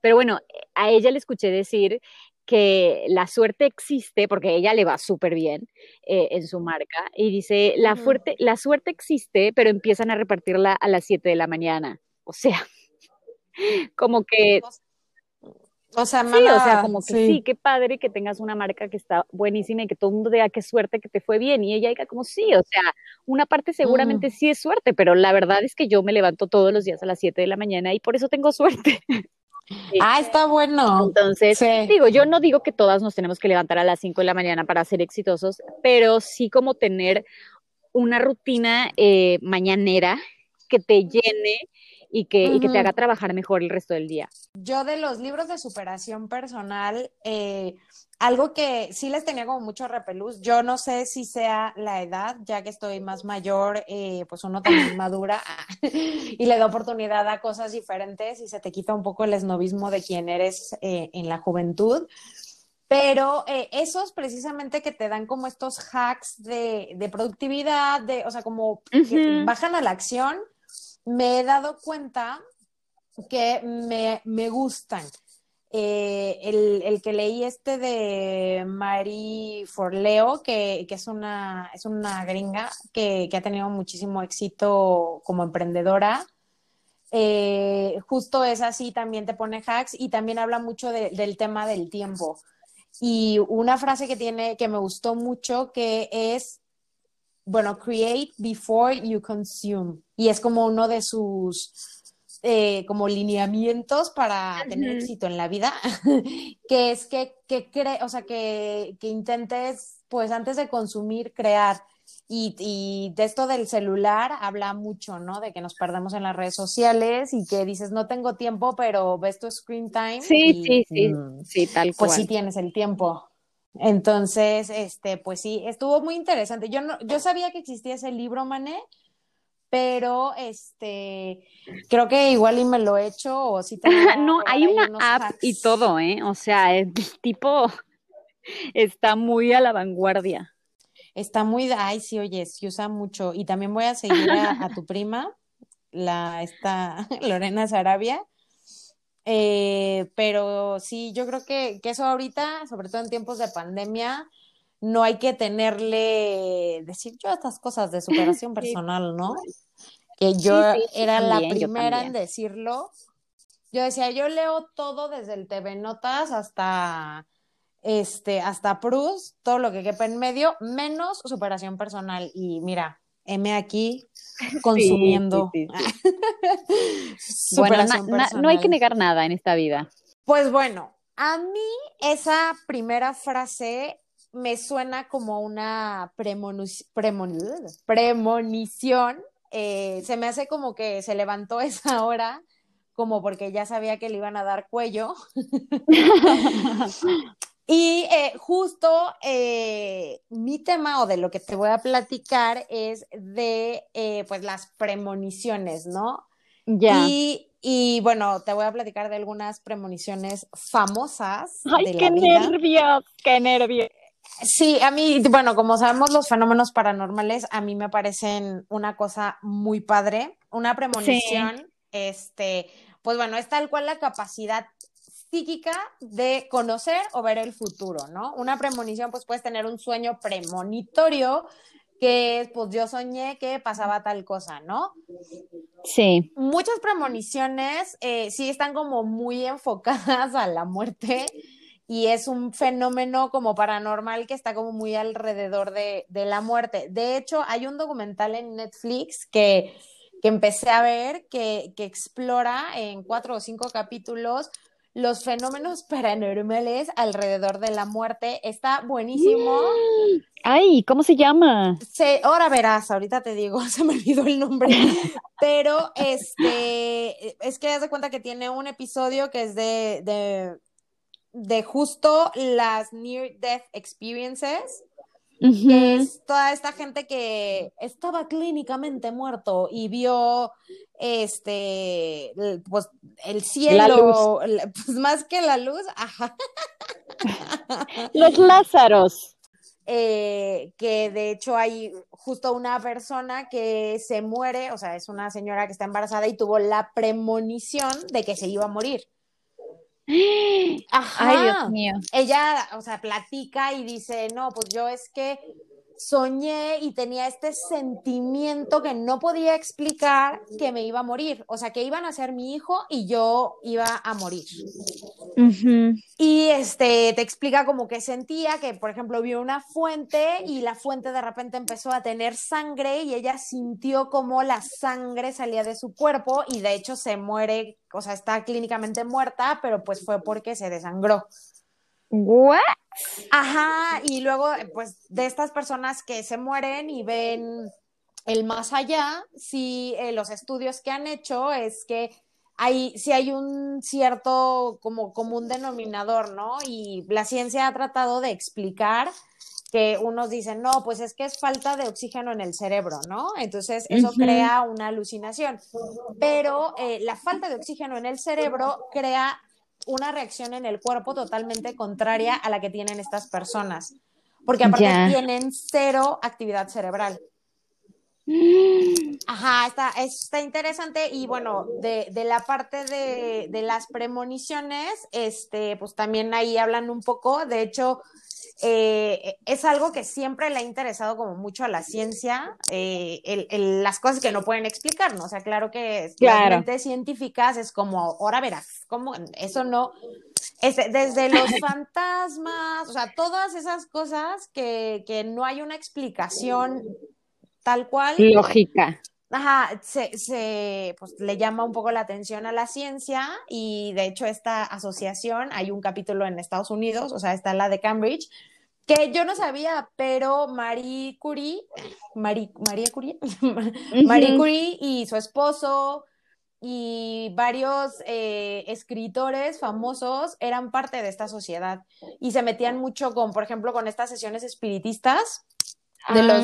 pero bueno, a ella le escuché decir que la suerte existe, porque ella le va súper bien eh, en su marca, y dice, la, fuerte, la suerte existe, pero empiezan a repartirla a las 7 de la mañana. O sea, como que... O sea, sí, o sea, como que sí. qué padre que tengas una marca que está buenísima y que todo el mundo diga qué suerte que te fue bien. Y ella diga como sí, o sea, una parte seguramente sí es suerte, pero la verdad es que yo me levanto todos los días a las 7 de la mañana y por eso tengo suerte. Ah, está bueno. Entonces, digo, yo no digo que todas nos tenemos que levantar a las 5 de la mañana para ser exitosos, pero sí como tener una rutina eh, mañanera que te llene y que, y que, te haga trabajar mejor el resto del día. Yo de los libros de superación personal, eh, algo que sí les tenía como mucho repelús, yo no sé si sea la edad, ya que estoy más mayor, eh, pues uno también madura y le da oportunidad a cosas diferentes y se te quita un poco el esnovismo de quién eres eh, en la juventud. Pero eh, esos precisamente que te dan como estos hacks de, de productividad, de, o sea, como que bajan a la acción, me he dado cuenta que me, me gustan. Eh, el, que leí este de Marie Forleo, que, que es, una, es una gringa que, ha tenido muchísimo éxito como emprendedora. Eh, justo es así, también te pone hacks y también habla mucho del tema del tiempo. Y una frase que tiene que me gustó mucho que es, bueno, create before you consume. Y es como uno de sus, eh, como lineamientos para tener éxito en la vida, que es que, que o sea, que, que, intentes, pues antes de consumir, crear. Y, y, de esto del celular habla mucho, ¿no? De que nos perdemos en las redes sociales y que dices, no tengo tiempo, pero ves tu screen time. Sí, sí, sí, mm, sí, tal cual. Pues sí tienes el tiempo. Entonces, este, pues sí, estuvo muy interesante. Yo no, yo sabía que existía ese libro, Mané, pero este creo que igual y me lo he hecho o si no hay una app y todo eh o sea el tipo está muy a la vanguardia. Está muy ay sí oye se usa mucho. Y también voy a seguir a, tu prima la esta Lorena Sarabia eh, pero sí yo creo que, que eso ahorita sobre todo en tiempos de pandemia no hay que tenerle, decir yo estas cosas de superación personal, ¿no? Que yo era la primera en decirlo. Yo decía, yo leo todo desde el TV Notas hasta este, hasta Prus, todo lo que quepa en medio, menos superación personal. Y mira, M aquí consumiendo. bueno, no hay que negar nada en esta vida. Pues bueno, a mí esa primera frase me suena como una premonición. Eh, se me hace como que se levantó esa hora, como porque ya sabía que le iban a dar cuello. Y eh, justo eh, mi tema o de lo que te voy a platicar es de pues las premoniciones, ¿no? Ya. Y, y, bueno, te voy a platicar de algunas premoniciones famosas. ¡Ay, qué nervios! ¡Qué nervios! Sí, a mí, bueno, como sabemos los fenómenos paranormales, a mí me parecen una cosa muy padre, una premonición, este, pues bueno, es tal cual la capacidad psíquica de conocer o ver el futuro, ¿no? Una premonición, pues puedes tener un sueño premonitorio que pues yo soñé que pasaba tal cosa, ¿no? Sí. Muchas premoniciones eh, sí están como muy enfocadas a la muerte y es un fenómeno como paranormal que está como muy alrededor de, la muerte. De hecho, hay un documental en Netflix que, empecé a ver que, explora en cuatro o cinco capítulos los fenómenos paranormales alrededor de la muerte. Está buenísimo. Ay, ¿cómo se llama? ahora verás, ahorita te digo, se me olvidó el nombre. Pero este, es que haz de cuenta que tiene un episodio que es de de justo las near death experiences que es toda esta gente que estaba clínicamente muerto y vio este pues el cielo pues más que la luz ajá. los lázaros eh, que de hecho hay justo una persona que se muere, o sea, es una señora que está embarazada y tuvo la premonición de que se iba a morir. Ajá. Ay, Dios mío. Ella, o sea, platica y dice, no, pues yo es que soñé y tenía este sentimiento que no podía explicar que me iba a morir, o sea, que iban a ser mi hijo y yo iba a morir. Y este te explica como que sentía que, por ejemplo, vio una fuente y la fuente de repente empezó a tener sangre y ella sintió como la sangre salía de su cuerpo y de hecho se muere, o sea, está clínicamente muerta, pero pues fue porque se desangró. ¿What? Ajá, y luego, pues, de estas personas que se mueren y ven el más allá, sí, eh, los estudios que han hecho es que hay, sí hay un cierto como común denominador, ¿no? Y la ciencia ha tratado de explicar que unos dicen, no, pues es que es falta de oxígeno en el cerebro, ¿no? Entonces eso crea una alucinación. Pero eh, la falta de oxígeno en el cerebro crea una reacción en el cuerpo totalmente contraria a la que tienen estas personas, porque aparte tienen cero actividad cerebral. Ajá, está, está interesante y bueno, de, la parte de, de, las premoniciones, este, pues también ahí hablan un poco, de hecho, eh, es algo que siempre le ha interesado como mucho a la ciencia, eh, las cosas que no pueden explicar, ¿no? O sea, claro que claro. las científicas es como, ahora verás, como eso no, desde los fantasmas, o sea, todas esas cosas que, que no hay una explicación tal cual. Lógica. Ajá, se, se, pues, le llama un poco la atención a la ciencia y de hecho esta asociación, hay un capítulo en Estados Unidos, o sea, está la de Cambridge, que yo no sabía, pero Marie Curie, Marie, María Curie, Marie Curie y su esposo y varios eh, escritores famosos eran parte de esta sociedad y se metían mucho con, por ejemplo, con estas sesiones espiritistas de los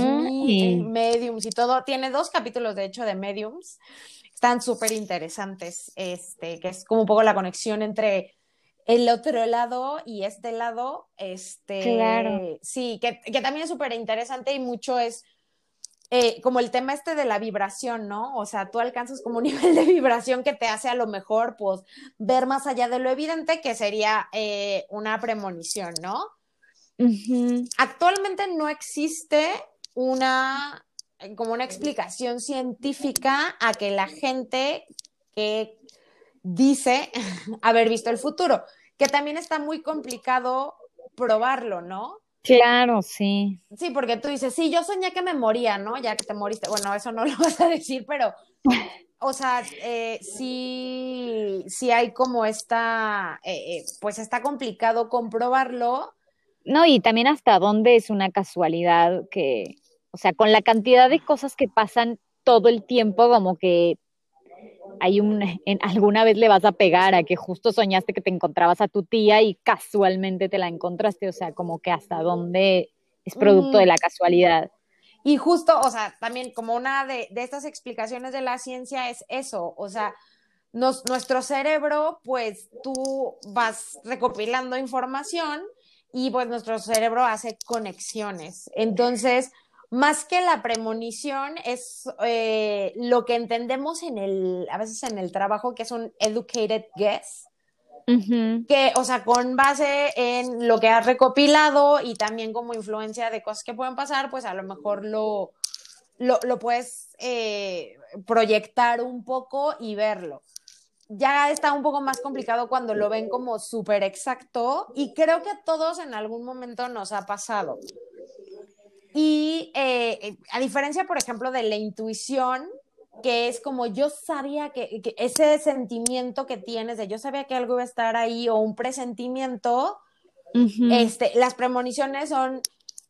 mediums y todo. Tiene dos capítulos, de hecho, de mediums. Están súper interesantes, este, que es como un poco la conexión entre el otro lado y este lado. Este, claro. Sí, que, que también es súper interesante y mucho es eh, como el tema este de la vibración, ¿no? O sea, tú alcanzas como un nivel de vibración que te hace a lo mejor, pues, ver más allá de lo evidente, que sería eh, una premonición, ¿no? Actualmente no existe una como una explicación científica a que la gente que dice haber visto el futuro, que también está muy complicado probarlo, ¿no? Claro, sí. Sí, porque tú dices, sí, yo soñé que me moría, ¿no? Ya que te moriste. Bueno, eso no lo vas a decir, pero, o sea, eh, sí, sí hay como esta, eh, eh, pues está complicado comprobarlo, no, y también hasta dónde es una casualidad que, o sea, con la cantidad de cosas que pasan todo el tiempo, como que hay un, en, alguna vez le vas a pegar a que justo soñaste que te encontrabas a tu tía y casualmente te la encontraste, o sea, como que hasta dónde es producto de la casualidad. Y justo, o sea, también como una de, de estas explicaciones de la ciencia es eso, o sea, nos, nuestro cerebro, pues tú vas recopilando información y pues nuestro cerebro hace conexiones. Entonces, más que la premonición es eh, lo que entendemos en el, a veces en el trabajo, que es un educated guess. Que, o sea, con base en lo que has recopilado y también como influencia de cosas que pueden pasar, pues a lo mejor lo, lo, lo puedes eh, proyectar un poco y verlo ya está un poco más complicado cuando lo ven como súper exacto y creo que a todos en algún momento nos ha pasado. Y eh, a diferencia, por ejemplo, de la intuición, que es como yo sabía que, ese sentimiento que tienes de yo sabía que algo iba a estar ahí o un presentimiento, este, las premoniciones son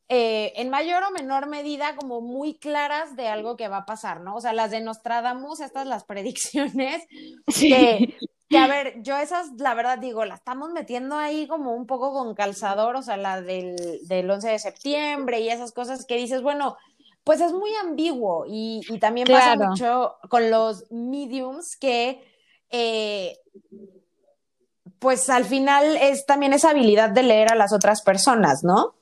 eh, en mayor o menor medida como muy claras de algo que va a pasar, ¿no? O sea, las de Nostradamus, estas las predicciones, que Que a ver, yo esas, la verdad digo, la estamos metiendo ahí como un poco con calzador, o sea, la del, del 11 de septiembre y esas cosas que dices, bueno, pues es muy ambiguo y, también pasa mucho con los mediums que, eh, pues al final es también esa habilidad de leer a las otras personas, ¿no?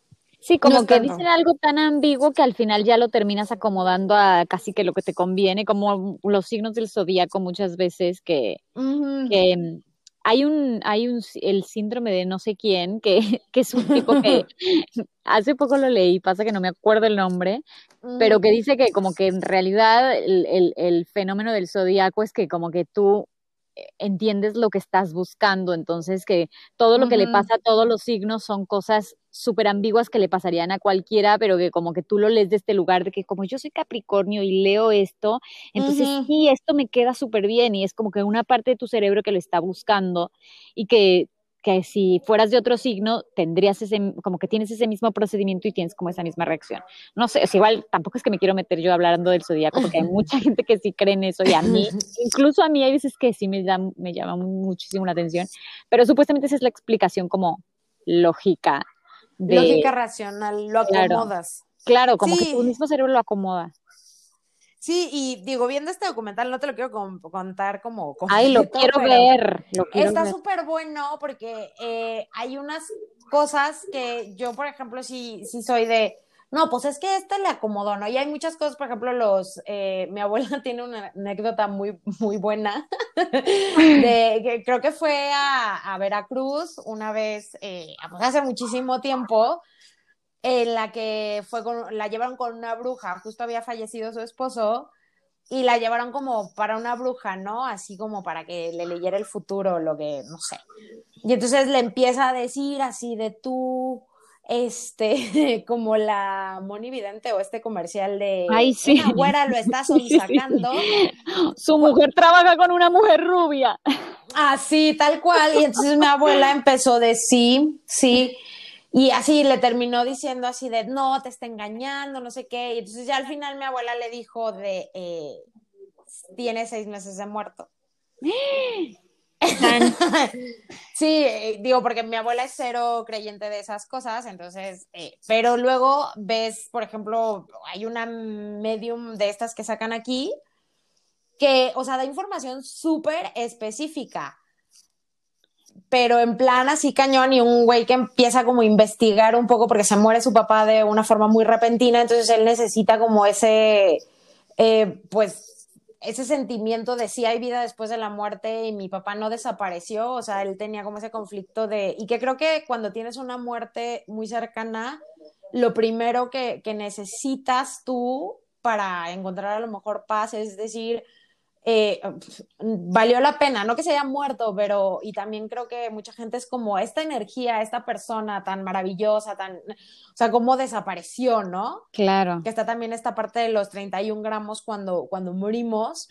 Sí, como que dicen algo tan ambiguo que al final ya lo terminas acomodando a casi que lo que te conviene, como los signos del zodíaco muchas veces que, que hay un, hay un, el síndrome de no sé quién, que, que es un tipo que hace poco lo leí, pasa que no me acuerdo el nombre, pero que dice que como que en realidad el, el, el fenómeno del zodíaco es que como que tú entiendes lo que estás buscando, entonces que todo lo que le pasa a todos los signos son cosas súper ambiguas que le pasarían a cualquiera, pero que como que tú lo lees de este lugar de que como yo soy Capricornio y leo esto, entonces sí, esto me queda súper bien y es como que una parte de tu cerebro que lo está buscando y que que si fueras de otro signo, tendrías ese, como que tienes ese mismo procedimiento y tienes como esa misma reacción. No sé, es igual, tampoco es que me quiero meter yo hablando del zodiaco, porque hay mucha gente que sí cree en eso y a mí, incluso a mí hay veces que sí me, me llama muchísimo la atención, pero supuestamente esa es la explicación como lógica. De, lógica racional, lo acomodas. Claro, como que tu mismo cerebro lo acomoda. Sí, y digo, viendo este documental, no te lo quiero contar como... Ay, lo quiero ver. está súper bueno porque eh, hay unas cosas que yo, por ejemplo, sí, sí soy de... No, pues es que este le acomodó, ¿no? Y hay muchas cosas, por ejemplo, los... Eh, mi abuela tiene una anécdota muy, muy buena, de que creo que fue a, Veracruz una vez, eh, pues hace muchísimo tiempo, en la que fue la llevaron con una bruja, justo había fallecido su esposo, y la llevaron como para una bruja, ¿no? Así como para que le leyera el futuro, lo que, no sé. Y entonces le empieza a decir así de tú, este, como la Moni Vidente o este comercial de Ay, sí. una güera lo está sacando. Su mujer trabaja con una mujer rubia. Así, tal cual. Y entonces mi abuela empezó de sí, sí. Y así le terminó diciendo así de, no, te está engañando, no sé qué. Y entonces ya al final mi abuela le dijo de, eh, tiene seis meses de muerto. sí, eh, digo, porque mi abuela es cero creyente de esas cosas, entonces, eh, pero luego ves, por ejemplo, hay una medium de estas que sacan aquí, que, o sea, da información súper específica pero en plan así cañón y un güey que empieza como a investigar un poco porque se muere su papá de una forma muy repentina, entonces él necesita como ese, eh, pues, ese sentimiento de si hay vida después de la muerte y mi papá no desapareció, o sea, él tenía como ese conflicto de, y que creo que cuando tienes una muerte muy cercana, lo primero que, que necesitas tú para encontrar a lo mejor paz es decir, eh, valió la pena, no que se haya muerto, pero y también creo que mucha gente es como esta energía, esta persona tan maravillosa, tan, o sea, cómo desapareció, ¿no? Claro. Que está también esta parte de los 31 gramos cuando, cuando morimos.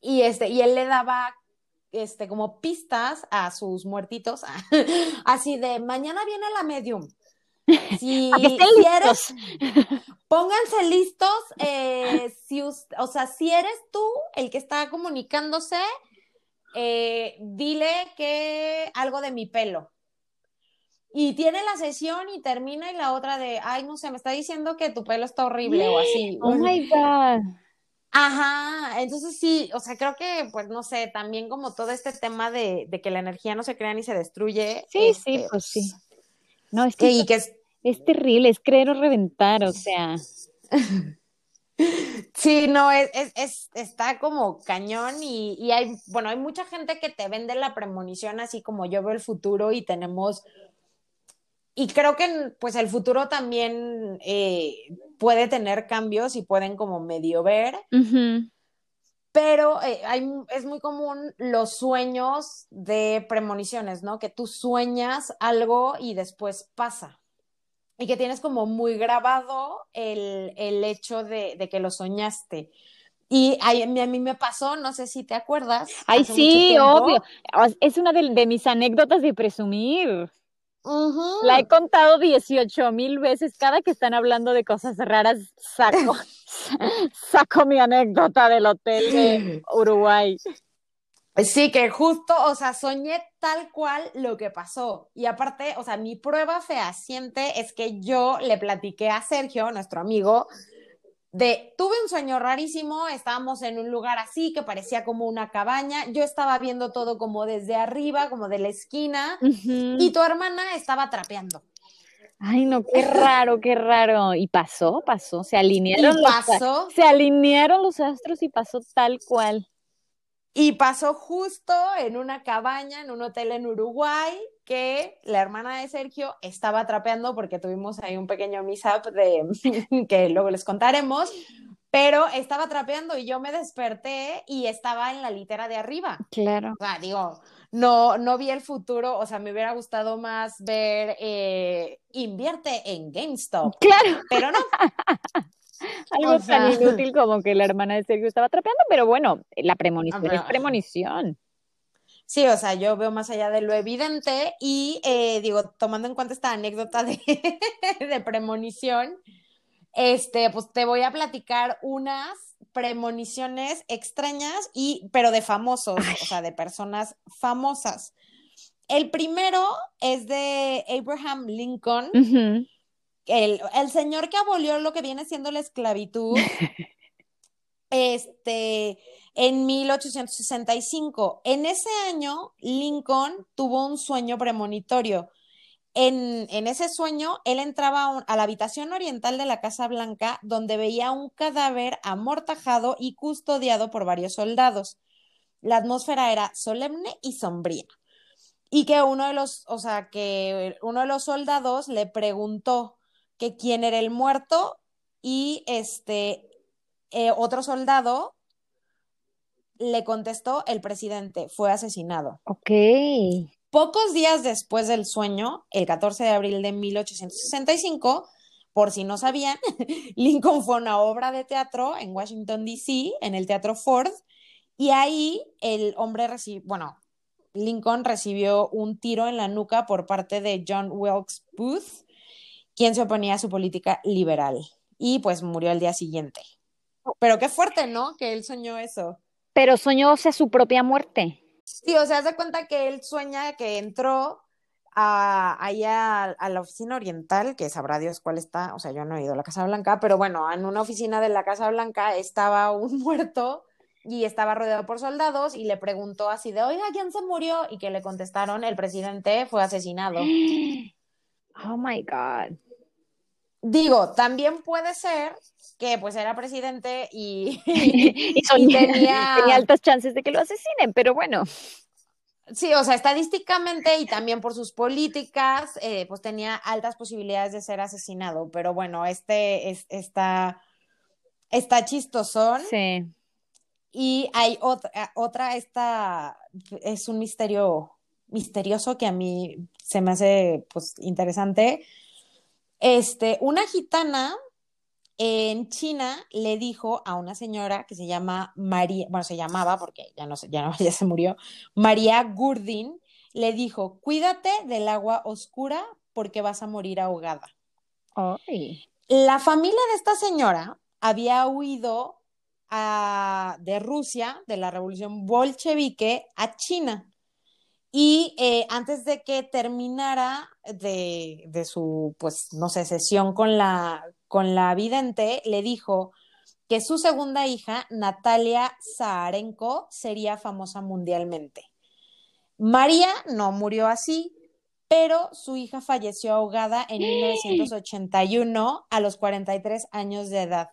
Y este, y él le daba este, como pistas a sus muertitos, así de mañana viene la medium. Si, si pónganse listos, eh, si, o sea, si eres tú el que está comunicándose, eh, dile que algo de mi pelo. Y tiene la sesión y termina y la otra de, ay, no sé, me está diciendo que tu pelo está horrible o así. Oh my God. Ajá, entonces sí, o sea, creo que, pues no sé, también como todo este tema de, que la energía no se crea ni se destruye. Sí, sí, este, pues sí. No, es que, que es, terrible, es creer o reventar, o sea. Sí, no, es, es, está como cañón y, y, hay, bueno, hay mucha gente que te vende la premonición así como yo veo el futuro y tenemos, y creo que pues el futuro también eh, puede tener cambios y pueden como medio ver, pero eh, hay, es muy común los sueños de premoniciones, ¿no? Que tú sueñas algo y después pasa. Y que tienes como muy grabado el, el hecho de, de, que lo soñaste. Y a, a, mí me pasó, no sé si te acuerdas. Ay, sí, obvio. Es una de, de mis anécdotas de presumir. La he contado 18 mil veces. Cada que están hablando de cosas raras, saco, saco mi anécdota del hotel de Uruguay. Sí, que justo, o sea, soñé tal cual lo que pasó. Y aparte, o sea, mi prueba fehaciente es que yo le platiqué a Sergio, nuestro amigo, de, tuve un sueño rarísimo, estábamos en un lugar así que parecía como una cabaña, yo estaba viendo todo como desde arriba, como de la esquina, y tu hermana estaba trapeando. Ay, no, qué raro, qué raro. Y pasó, pasó, se alinearon. ¿Y pasó? se alinearon los astros y pasó tal cual. Y pasó justo en una cabaña, en un hotel en Uruguay, que la hermana de Sergio estaba trapeando porque tuvimos ahí un pequeño mishap de que luego les contaremos, pero estaba trapeando y yo me desperté y estaba en la litera de arriba. Claro. O sea, digo, no, no vi el futuro, o sea, me hubiera gustado más ver eh, invierte en GameStop. Claro. Pero no. Algo tan inútil como que la hermana de Sergio estaba trapeando, pero bueno, la premonición es premonición. Sí, o sea, yo veo más allá de lo evidente y eh, digo, tomando en cuenta esta anécdota de, de premonición, este, pues te voy a platicar unas premoniciones extrañas y, pero de famosos, o sea, de personas famosas. El primero es de Abraham Lincoln, el, señor que abolió lo que viene siendo la esclavitud, este, en 1865. En ese año, Lincoln tuvo un sueño premonitorio. En, ese sueño, él entraba a, la habitación oriental de la Casa Blanca, donde veía un cadáver amortajado y custodiado por varios soldados. La atmósfera era solemne y sombría. Y que uno de los, o sea, que uno de los soldados le preguntó, que quién era el muerto y este eh, otro soldado le contestó el presidente fue asesinado. Ok. Pocos días después del sueño, el 14 de abril de 1865, por si no sabían, Lincoln fue a una obra de teatro en Washington, D.C., en el Teatro Ford, y ahí el hombre recibió, bueno, Lincoln recibió un tiro en la nuca por parte de John Wilkes Booth, quien se oponía a su política liberal. Y pues murió al día siguiente. Pero qué fuerte, ¿no? Que él soñó eso. Pero soñó, o sea, su propia muerte. Sí, o sea, hace cuenta que él sueña que entró a, allá a, la oficina oriental, que sabrá Dios cuál está, o sea, yo no he ido a la Casa Blanca, pero bueno, en una oficina de la Casa Blanca estaba un muerto y estaba rodeado por soldados y le preguntó así de, oiga, ¿quién se murió? Y que le contestaron, el presidente fue asesinado. Oh my God. Digo, también puede ser que pues era presidente y, tenía... altas chances de que lo asesinen, pero bueno. Sí, o sea, estadísticamente y también por sus políticas, eh, pues tenía altas posibilidades de ser asesinado, pero bueno, este es, está, está chistosón. Sí. Y hay otra, otra, esta es un misterio misterioso que a mí se me hace pues interesante este, una gitana en China le dijo a una señora que se llama María, bueno, se llamaba porque ya no, ya, no, ya se murió, María Gurdin, le dijo, cuídate del agua oscura porque vas a morir ahogada. La familia de esta señora había huido de Rusia, de la revolución bolchevique, a China. Y eh, antes de que terminara de, su, pues, no sé, sesión con la, con la vidente, le dijo que su segunda hija, Natalia Zaharenko, sería famosa mundialmente. María no murió así, pero su hija falleció ahogada en 1981 a los 43 años de edad.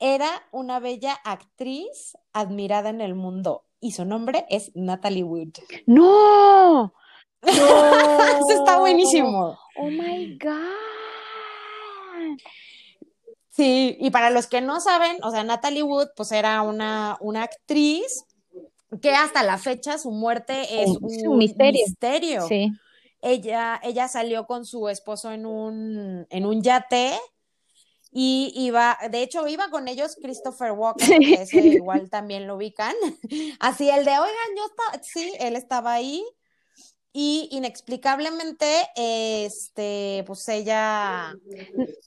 Era una bella actriz admirada en el mundo y su nombre es Natalie Wood. ¡No! ¡No! Eso está buenísimo. Oh my God. Sí, y para los que no saben, o sea, Natalie Wood, pues era una, una actriz que hasta la fecha su muerte es un, misterio. misterio. Sí. Ella, ella salió con su esposo en un, en un yate y iba, de hecho, iba con ellos Christopher Walker, que ese igual también lo ubican. Así el de, oigan, yo estaba, sí, él estaba ahí. Y inexplicablemente, este, pues ella,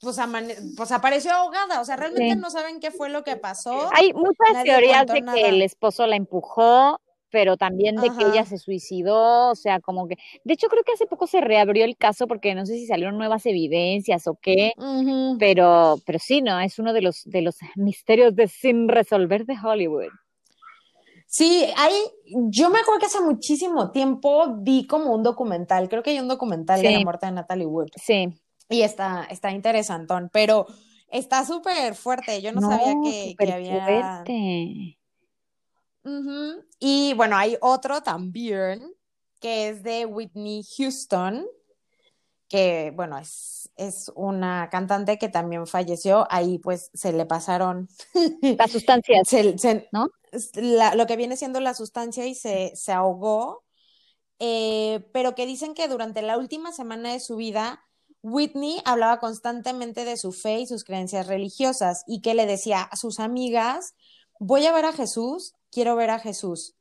pues, pues apareció ahogada. O sea, realmente no saben qué fue lo que pasó. Hay muchas teorías de que el esposo la empujó, pero también de que ella se suicidó, o sea, como que, de hecho creo que hace poco se reabrió el caso porque no sé si salieron nuevas evidencias o qué, pero, pero sí, no, es uno de los de los misterios de sin resolver de Hollywood. Sí, hay, yo me acuerdo que hace muchísimo tiempo vi como un documental, creo que hay un documental de la muerte de Natalie Wood. Sí. Y está, está interesantón, pero está súper fuerte. Yo no, sabía que, que había. Fuerte. Y bueno, hay otro también que es de Whitney Houston, que bueno, es, es una cantante que también falleció. Ahí pues se le pasaron las sustancias, ¿no? lo que viene siendo la sustancia y se, se ahogó. Eh, pero que dicen que durante la última semana de su vida Whitney hablaba constantemente de su fe y sus creencias religiosas y que le decía a sus amigas, voy a ver a Jesús, quiero ver a Jesús.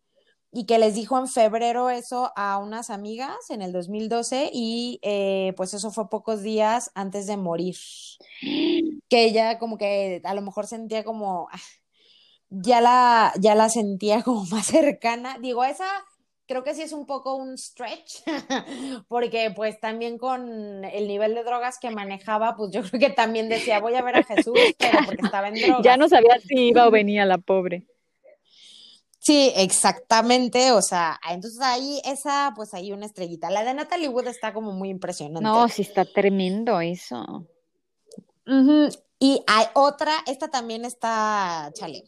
Y que les dijo en febrero eso a unas amigas en el 2012 y eh, pues eso fue pocos días antes de morir. Que ella como que a lo mejor sentía como, ah, ya la, ya la sentía como más cercana. Digo, esa creo que sí es un poco un stretch, porque pues también con el nivel de drogas que manejaba, pues yo creo que también decía, voy a ver a Jesús, pero porque estaba en drogas. Ya no sabía si iba o venía la pobre. Sí, exactamente, o sea, entonces ahí esa, pues ahí una estrellita. La de Natalie Wood está como muy impresionante. No, sí está tremendo eso. Y hay otra, esta también está, chale,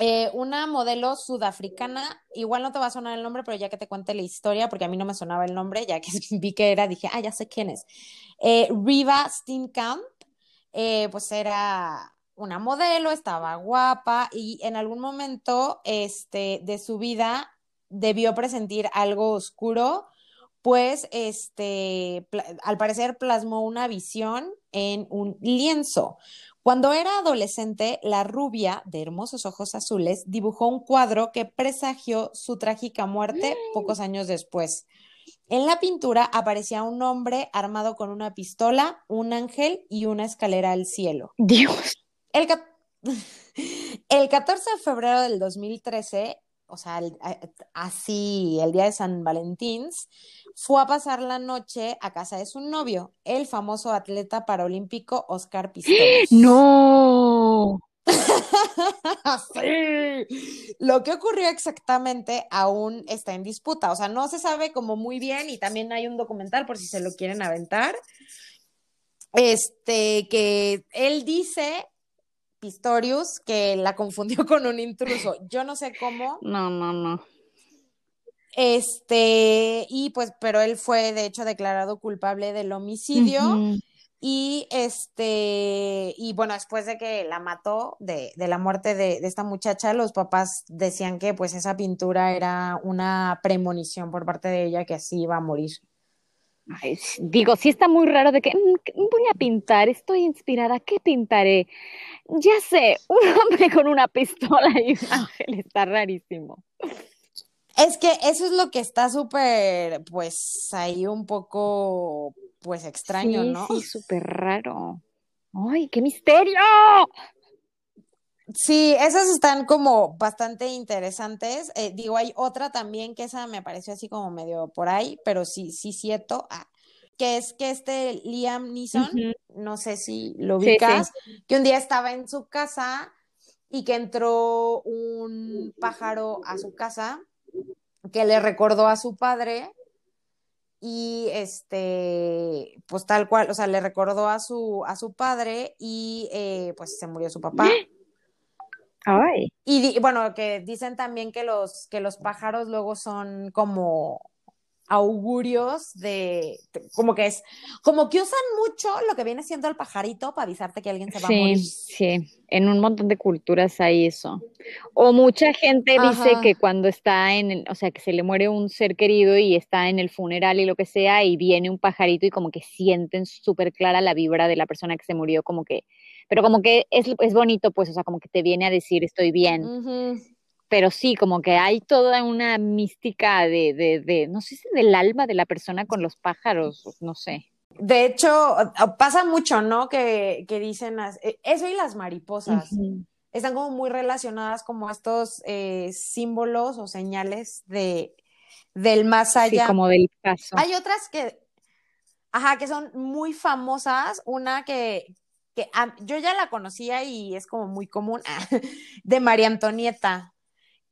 eh, una modelo sudafricana, igual no te va a sonar el nombre, pero ya que te cuente la historia, porque a mí no me sonaba el nombre, ya que vi que era, dije, ah, ya sé quién es. Eh, Riva Steenkamp, eh, pues era una modelo, estaba guapa y en algún momento este, de su vida debió presentir algo oscuro, pues este, al parecer plasmó una visión en un lienzo. Cuando era adolescente, la rubia, de hermosos ojos azules, dibujó un cuadro que presagió su trágica muerte mm. pocos años después. En la pintura aparecía un hombre armado con una pistola, un ángel y una escalera al cielo. Dios. El, el 14 de febrero del 2013, o sea, así el día de San Valentín, fue a pasar la noche a casa de su novio, el famoso atleta paralímpico Oscar Pistorius. ¡No! sí. Lo que ocurrió exactamente aún está en disputa, o sea, no se sabe como muy bien y también hay un documental por si se lo quieren aventar. Este, que él dice Pistorius que la confundió con un intruso. Yo no sé cómo. No, no, no. Este, y pues, pero él fue de hecho declarado culpable del homicidio. Y este, y bueno, después de que la mató, de, de la muerte de, de, esta muchacha, los papás decían que pues esa pintura era una premonición por parte de ella que así iba a morir. Digo, sí está muy raro de que mm, voy a pintar, estoy inspirada, ¿qué pintaré? Ya sé, un hombre con una pistola y un ángel está rarísimo. Es que eso es lo que está súper, pues ahí un poco, pues extraño, ¿no? Sí, súper raro. ¡Ay, qué misterio! Sí, esas están como bastante interesantes. Eh, digo, hay otra también que esa me pareció así como medio por ahí, pero sí, sí, cierto. Ah, que es que este Liam Neeson, no sé si lo ubicas, que un día estaba en su casa y que entró un pájaro a su casa que le recordó a su padre y este, pues tal cual, o sea, le recordó a su, a su padre y eh, pues se murió su papá. Y bueno, que dicen también que los, que los pájaros luego son como augurios de, como que es, como que usan mucho lo que viene siendo el pajarito para avisarte que alguien se va a morir. Sí, en un montón de culturas hay eso. O mucha gente dice que cuando está en, el, o sea, que se le muere un ser querido y está en el funeral y lo que sea, y viene un pajarito y como que sienten súper clara la vibra de la persona que se murió, como que, pero como que es, es bonito, pues, o sea, como que te viene a decir estoy bien pero sí, como que hay toda una mística de, de, de, no sé si del alma de la persona con los pájaros, no sé. De hecho, pasa mucho, ¿no? Que, que dicen, eh, eso y las mariposas. están como muy relacionadas como estos eh, símbolos o señales de, del más allá. Sí, como del caso. Hay otras que, ajá, que son muy famosas. Una que, que yo ya la conocía y es como muy común, de María Antonieta,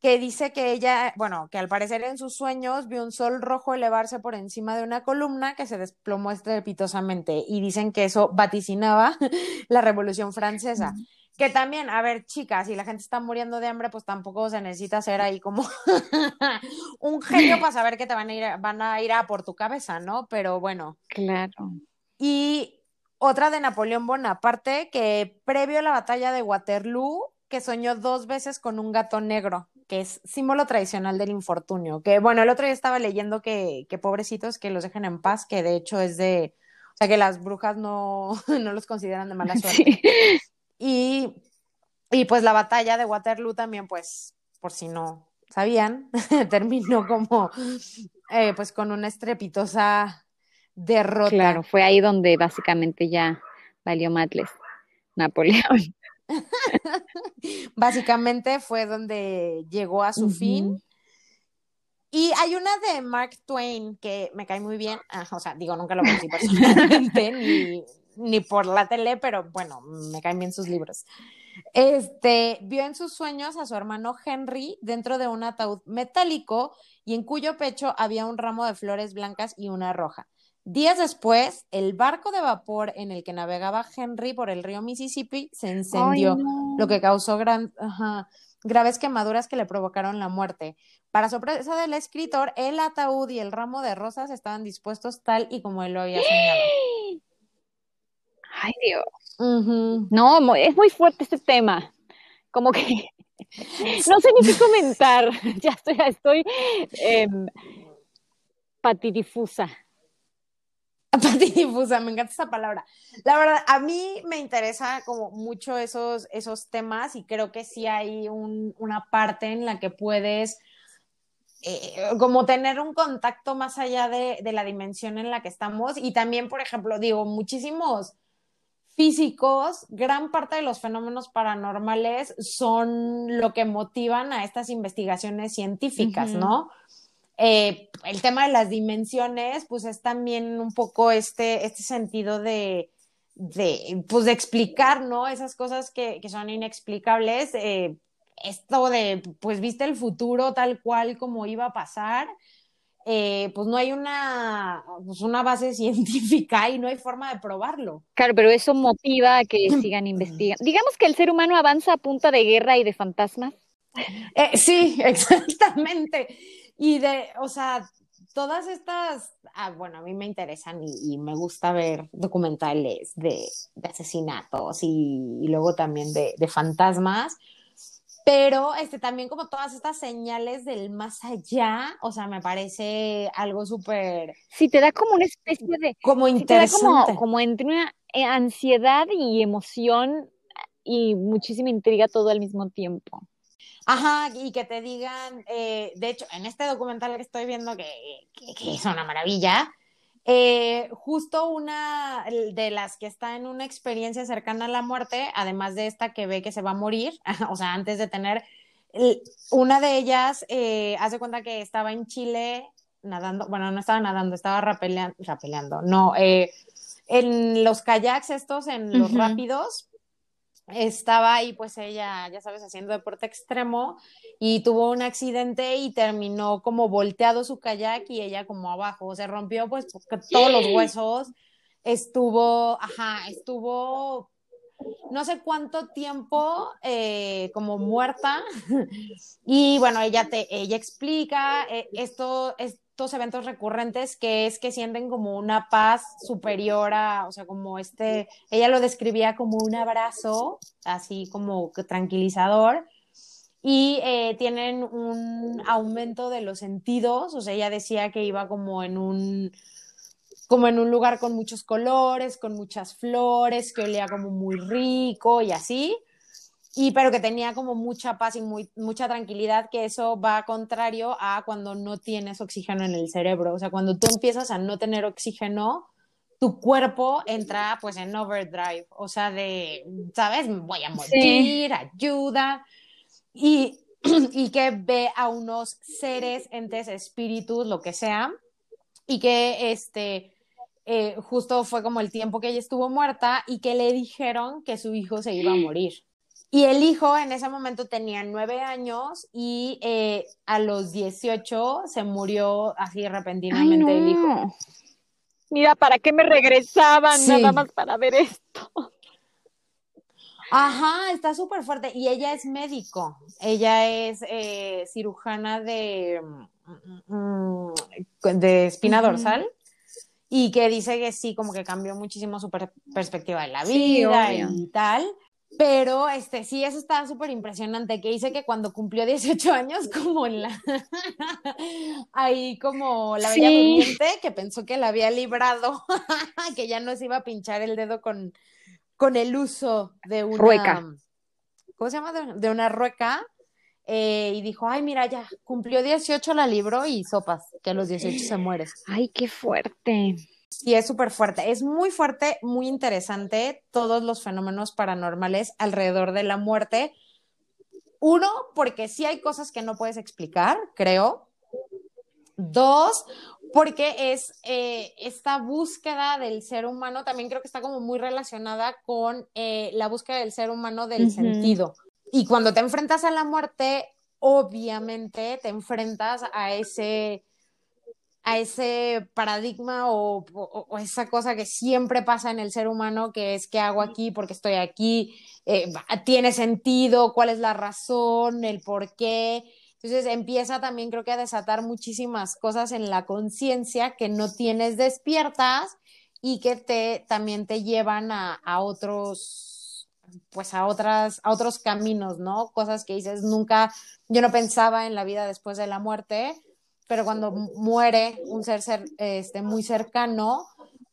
que dice que ella, bueno, que al parecer en sus sueños vio un sol rojo elevarse por encima de una columna que se desplomó estrepitosamente y dicen que eso vaticinaba la Revolución Francesa. Que también, a ver, chicas, si la gente está muriendo de hambre, pues tampoco se necesita ser ahí como un genio para saber que te van a ir, van a ir a por tu cabeza, ¿no? Pero bueno. Claro. Y otra de Napoleón Bonaparte, que previo a la batalla de Waterloo, que soñó dos veces con un gato negro, que es símbolo tradicional del infortunio. Que bueno, el otro día estaba leyendo que, que pobrecitos que los dejen en paz, que de hecho es de, o sea, que las brujas no, no los consideran de mala suerte. Sí. Y, y pues la batalla de Waterloo también, pues, por si no sabían, terminó como, eh, pues, con una estrepitosa derrota. Claro, fue ahí donde básicamente ya valió Matles, Napoleón. básicamente fue donde llegó a su fin. Y hay una de Mark Twain que me cae muy bien, ah, o sea, digo, nunca lo conocí personalmente, ni, ni por la tele, pero bueno, me caen bien sus libros. Este vio en sus sueños a su hermano Henry dentro de un ataúd metálico y en cuyo pecho había un ramo de flores blancas y una roja. Días después, el barco de vapor en el que navegaba Henry por el río Mississippi se encendió, lo que causó gran, graves quemaduras que le provocaron la muerte. Para sorpresa del escritor, el ataúd y el ramo de rosas estaban dispuestos tal y como él lo había soñado. Ay, Dios. No, es muy fuerte este tema. Como que no sé ni qué comentar. Ya estoy, estoy em, patidifusa. Patidifusa, me encanta esa palabra. La verdad, a mí me interesa como mucho esos, esos temas y creo que sí hay una parte en la que puedes eh, como tener un contacto más allá de, de, la dimensión en la que estamos y también, por ejemplo, digo, muchísimos físicos, gran parte de los fenómenos paranormales son lo que motivan a estas investigaciones científicas, ¿no? Eh, el tema de las dimensiones, pues es también un poco este, este sentido de, de, pues de explicar, ¿no? Esas cosas que, que son inexplicables. Eh, esto de, pues viste el futuro tal cual como iba a pasar eh, pues no hay una, pues una base científica y no hay forma de probarlo. Claro, pero eso motiva a que sigan investigando. Digamos que el ser humano avanza a punta de guerra y de fantasmas. Eh, sí, exactamente. Y de, o sea, todas estas, ah, bueno, a mí me interesan y, me gusta ver documentales de, asesinatos y, luego también de, de fantasmas pero este, también como todas estas señales del más allá, o sea, me parece algo súper... Sí, te da como una especie de... Como interesante. como, como entre una eh, ansiedad y emoción y muchísima intriga todo al mismo tiempo. Ajá, y que te digan, eh, de hecho, en este documental que estoy viendo, que, que es una maravilla, eh, justo una de las que está en una experiencia cercana a la muerte, además de esta que ve que se va a morir, o sea, antes de tener, una de ellas eh, hace cuenta que estaba en Chile nadando, bueno, no estaba nadando, estaba rapeleando, no, eh, en los kayaks estos, en los rápidos, estaba ahí pues ella, ya sabes, haciendo deporte extremo y tuvo un accidente y terminó como volteado su kayak y ella como abajo, se rompió pues todos los huesos, estuvo, ajá, estuvo no sé cuánto tiempo eh, como muerta. Y bueno, ella te, ella explica eh, esto, es, eventos recurrentes que es que sienten como una paz superior a, o sea, como este, ella lo describía como un abrazo, así como tranquilizador, y eh, tienen un aumento de los sentidos, o sea, ella decía que iba como en un como en un lugar con muchos colores, con muchas flores, que olía como muy rico y así y pero que tenía como mucha paz y muy, mucha tranquilidad, que eso va contrario a cuando no tienes oxígeno en el cerebro. O sea, cuando tú empiezas a no tener oxígeno, tu cuerpo entra pues en overdrive, o sea, de, ¿sabes? Voy a morir, ayuda. Y, y que ve a unos seres, entes, espíritus, lo que sea, y que este, eh, justo fue como el tiempo que ella estuvo muerta y que le dijeron que su hijo se iba a morir. Y el hijo en ese momento tenía nueve años y eh, a los 18 se murió así repentinamente el hijo. Mira, ¿para qué me regresaban nada más para ver esto? Ajá, está súper fuerte. Y ella es médico. Ella es eh, cirujana de, mm, mm, de espina dorsal. Y que dice que sí, como que cambió muchísimo su perspectiva de la vida y tal. Pero este sí, eso estaba súper impresionante, que dice que cuando cumplió 18 años, como en la ahí como la bella durmiente, que pensó que la había librado, que ya no se iba a pinchar el dedo con, con el uso de una rueca. ¿Cómo se llama? De, una rueca. Eh, y dijo, ay, mira, ya cumplió 18, la libró y sopas, que a los 18 se muere. Ay, qué fuerte. Sí, es súper fuerte. Es muy fuerte, muy interesante todos los fenómenos paranormales alrededor de la muerte. Uno, porque sí hay cosas que no puedes explicar, creo. Dos, porque es eh, esta búsqueda del ser humano, también creo que está como muy relacionada con eh, la búsqueda del ser humano del sentido. Y cuando te enfrentas a la muerte, obviamente te enfrentas a ese a ese paradigma o, esa cosa que siempre pasa en el ser humano, que es qué hago aquí, porque estoy aquí, eh, tiene sentido, cuál es la razón, el por qué. Entonces empieza también creo que a desatar muchísimas cosas en la conciencia que no tienes despiertas y que te también te llevan a, a otros pues a otras a otros caminos, ¿no? Cosas que dices nunca yo no pensaba en la vida después de la muerte pero cuando muere un ser, ser este, muy cercano,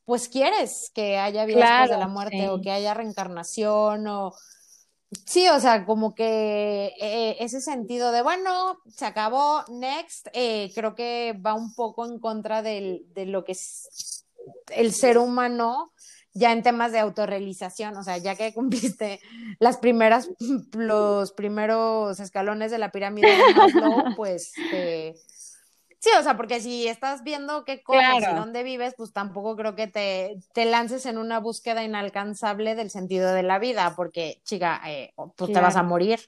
pues quieres que haya vida después de la muerte o que haya reencarnación o... Sí, o sea, como que eh, ese sentido de, bueno, se acabó, next, eh, creo que va un poco en contra de lo que es el ser humano ya en temas de autorrealización, o sea, ya que cumpliste las primeras, los primeros escalones de la pirámide de Maslow, pues... Eh, Sí, o sea, porque si estás viendo qué cosas y dónde vives, pues tampoco creo que te, te, lances en una búsqueda inalcanzable del sentido de la vida, porque, chica, eh, pues te vas a morir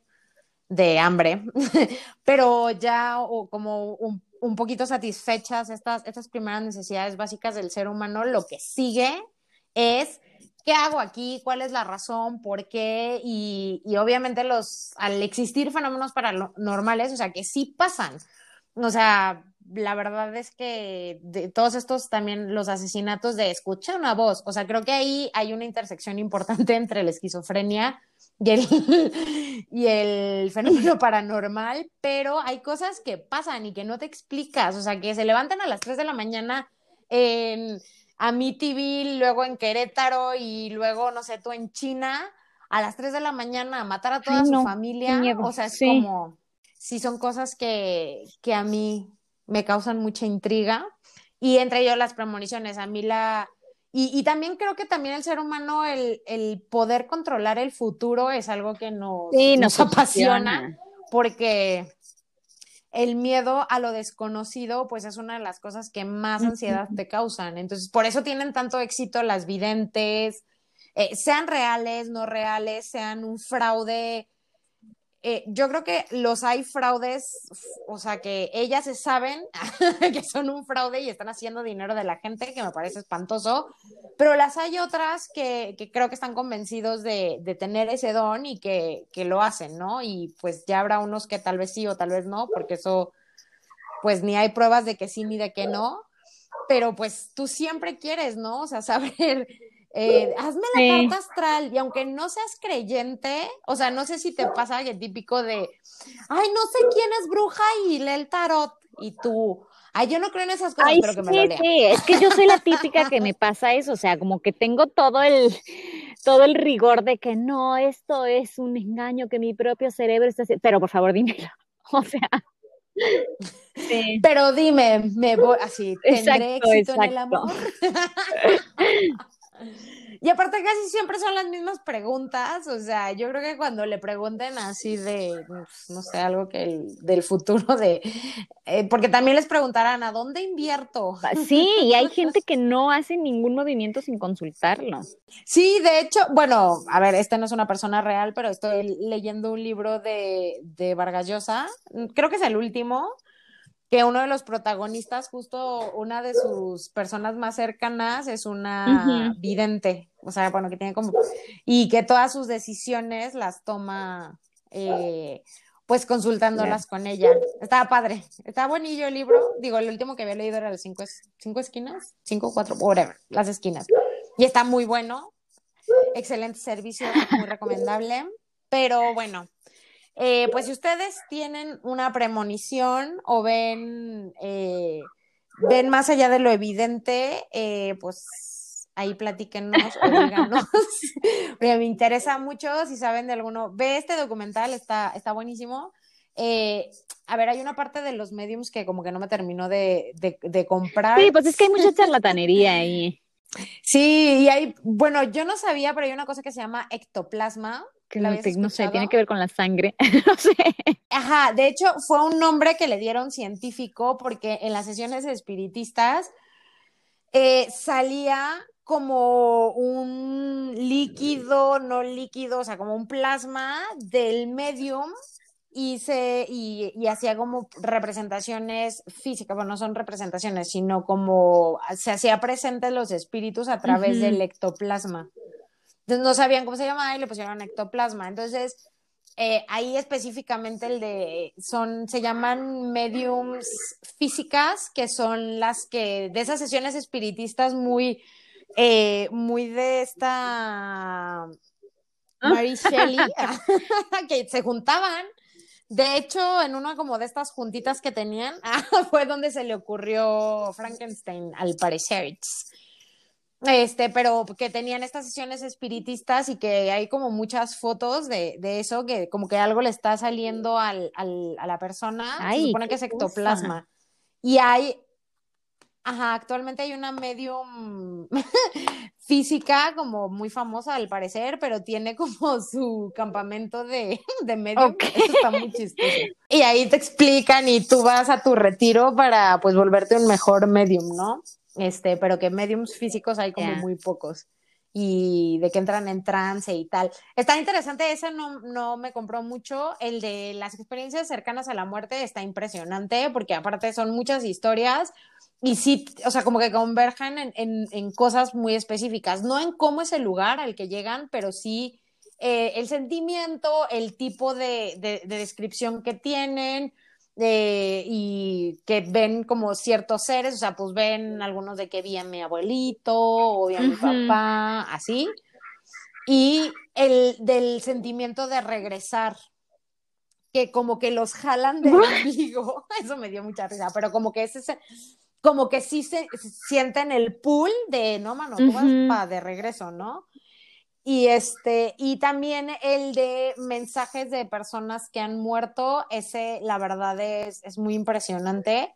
de hambre. Pero ya, o como un, un, poquito satisfechas estas, estas primeras necesidades básicas del ser humano, lo que sigue es ¿qué hago aquí? ¿Cuál es la razón? ¿Por qué? Y, y, obviamente los, al existir fenómenos paranormales, o sea, que sí pasan. O sea, la verdad es que de todos estos también los asesinatos de escucha una voz, o sea, creo que ahí hay una intersección importante entre la esquizofrenia y el, y el fenómeno paranormal, pero hay cosas que pasan y que no te explicas, o sea, que se levantan a las 3 de la mañana en TV, luego en Querétaro y luego, no sé, tú en China, a las 3 de la mañana a matar a toda su familia, o sea, es como, sí son cosas que, que a mí me causan mucha intriga y entre ellos las premoniciones. A mí la... Y, también creo que también el ser humano, el, el, poder controlar el futuro es algo que nos, nos, apasiona porque el miedo a lo desconocido, pues es una de las cosas que más ansiedad te causan. Entonces, por eso tienen tanto éxito las videntes, eh, sean reales, no reales, sean un fraude eh, yo creo que los hay fraudes, o sea, que ellas se saben que son un fraude y están haciendo dinero de la gente, que me parece espantoso, pero las hay otras que, creo que están convencidos de, tener ese don y que, lo hacen, ¿no? Y pues ya habrá unos que tal vez sí o tal vez no, porque eso, pues ni hay pruebas de que sí ni de que no, pero pues tú siempre quieres, ¿no? O sea, saber eh, hazme la carta astral y aunque no seas creyente, o sea, no sé si te pasa el típico de, ay, no sé quién es bruja y lee el tarot y tú, ay, yo no creo en esas cosas, pero que me lo lea. Sí, es que yo soy la típica que me pasa eso, o sea, como que tengo todo el, todo el rigor de que no, esto es un engaño que mi propio cerebro está haciendo, pero por favor dímelo, o sea, Pero dime, me voy así, ¿tendré éxito en el amor? Y aparte casi siempre son las mismas preguntas, o sea, yo creo que cuando le pregunten así de, pues, no sé, algo que el, del futuro de, eh, porque también les preguntarán, ¿a dónde invierto? Ah, sí, y hay gente que no hace ningún movimiento sin consultarlo. Sí, de hecho, bueno, a ver, esta no es una persona real, pero estoy leyendo un libro de, de Vargas Llosa, creo que es el último, que uno de los protagonistas, justo una de sus personas más cercanas, es una vidente, o sea, bueno, que tiene como, y que todas sus decisiones las toma, eh, pues consultándolas con ella. Estaba padre, estaba buenillo el libro, digo, el último que había leído era de cinco, cinco esquinas, cinco, cuatro, whatever, las esquinas, y está muy bueno, excelente servicio, muy recomendable, pero bueno, eh, pues si ustedes tienen una premonición o ven, eh, ven más allá de lo evidente, eh, pues ahí platíquenos o díganos. me interesa mucho si saben de alguno. Ve este documental, está, está buenísimo. a ver, hay una parte de los mediums que como que no me terminó de, de comprar. Sí, pues es que hay mucha charlatanería ahí. Sí, y hay, bueno, yo no sabía, pero hay una cosa que se llama ectoplasma, que no, sé, tiene que ver con la sangre, no sé. Ajá, de hecho fue un nombre que le dieron científico porque en las sesiones espiritistas eh, salía como un líquido, no líquido, o sea, como un plasma del medium y se y, y, hacía como representaciones físicas, bueno, no son representaciones, sino como se hacía presente los espíritus a través del ectoplasma. Entonces no sabían cómo se llamaba y le pusieron ectoplasma. Entonces, eh, ahí específicamente el de, son, se llaman mediums físicas, que son las que, de esas sesiones espiritistas muy, eh, muy de esta ah. Mary Shelley, que se juntaban. De hecho, en una como de estas juntitas que tenían, fue donde se le ocurrió Frankenstein, al parecer este, pero que tenían estas sesiones espiritistas y que hay como muchas fotos de, de eso, que como que algo le está saliendo al, al, a la persona, se supone que es ectoplasma. Y hay, ajá, actualmente hay una medium física como muy famosa al parecer, pero tiene como su campamento de, de medium, eso está muy chistoso. Y ahí te explican y tú vas a tu retiro para pues volverte un mejor medium, ¿no? Este, pero que mediums físicos hay como muy pocos. Y de que entran en trance y tal. Está interesante, ese no, no me compró mucho, el de las experiencias cercanas a la muerte está impresionante porque aparte son muchas historias y sí, o sea, como que convergen en, en, en cosas muy específicas, no en cómo es el lugar al que llegan, pero sí eh, el sentimiento, el tipo de, de, de descripción que tienen, eh, y que ven como ciertos seres, o sea, pues ven algunos de que vi a mi abuelito o vi a mi papá, así, y el del sentimiento de regresar, que como que los jalan de ombligo, eso me dio mucha risa, pero como que es ese, como que sí se, sienten el pull de, no, mano, tú vas para de regreso, ¿no? Y este, y también el de mensajes de personas que han muerto, ese la verdad es, es muy impresionante.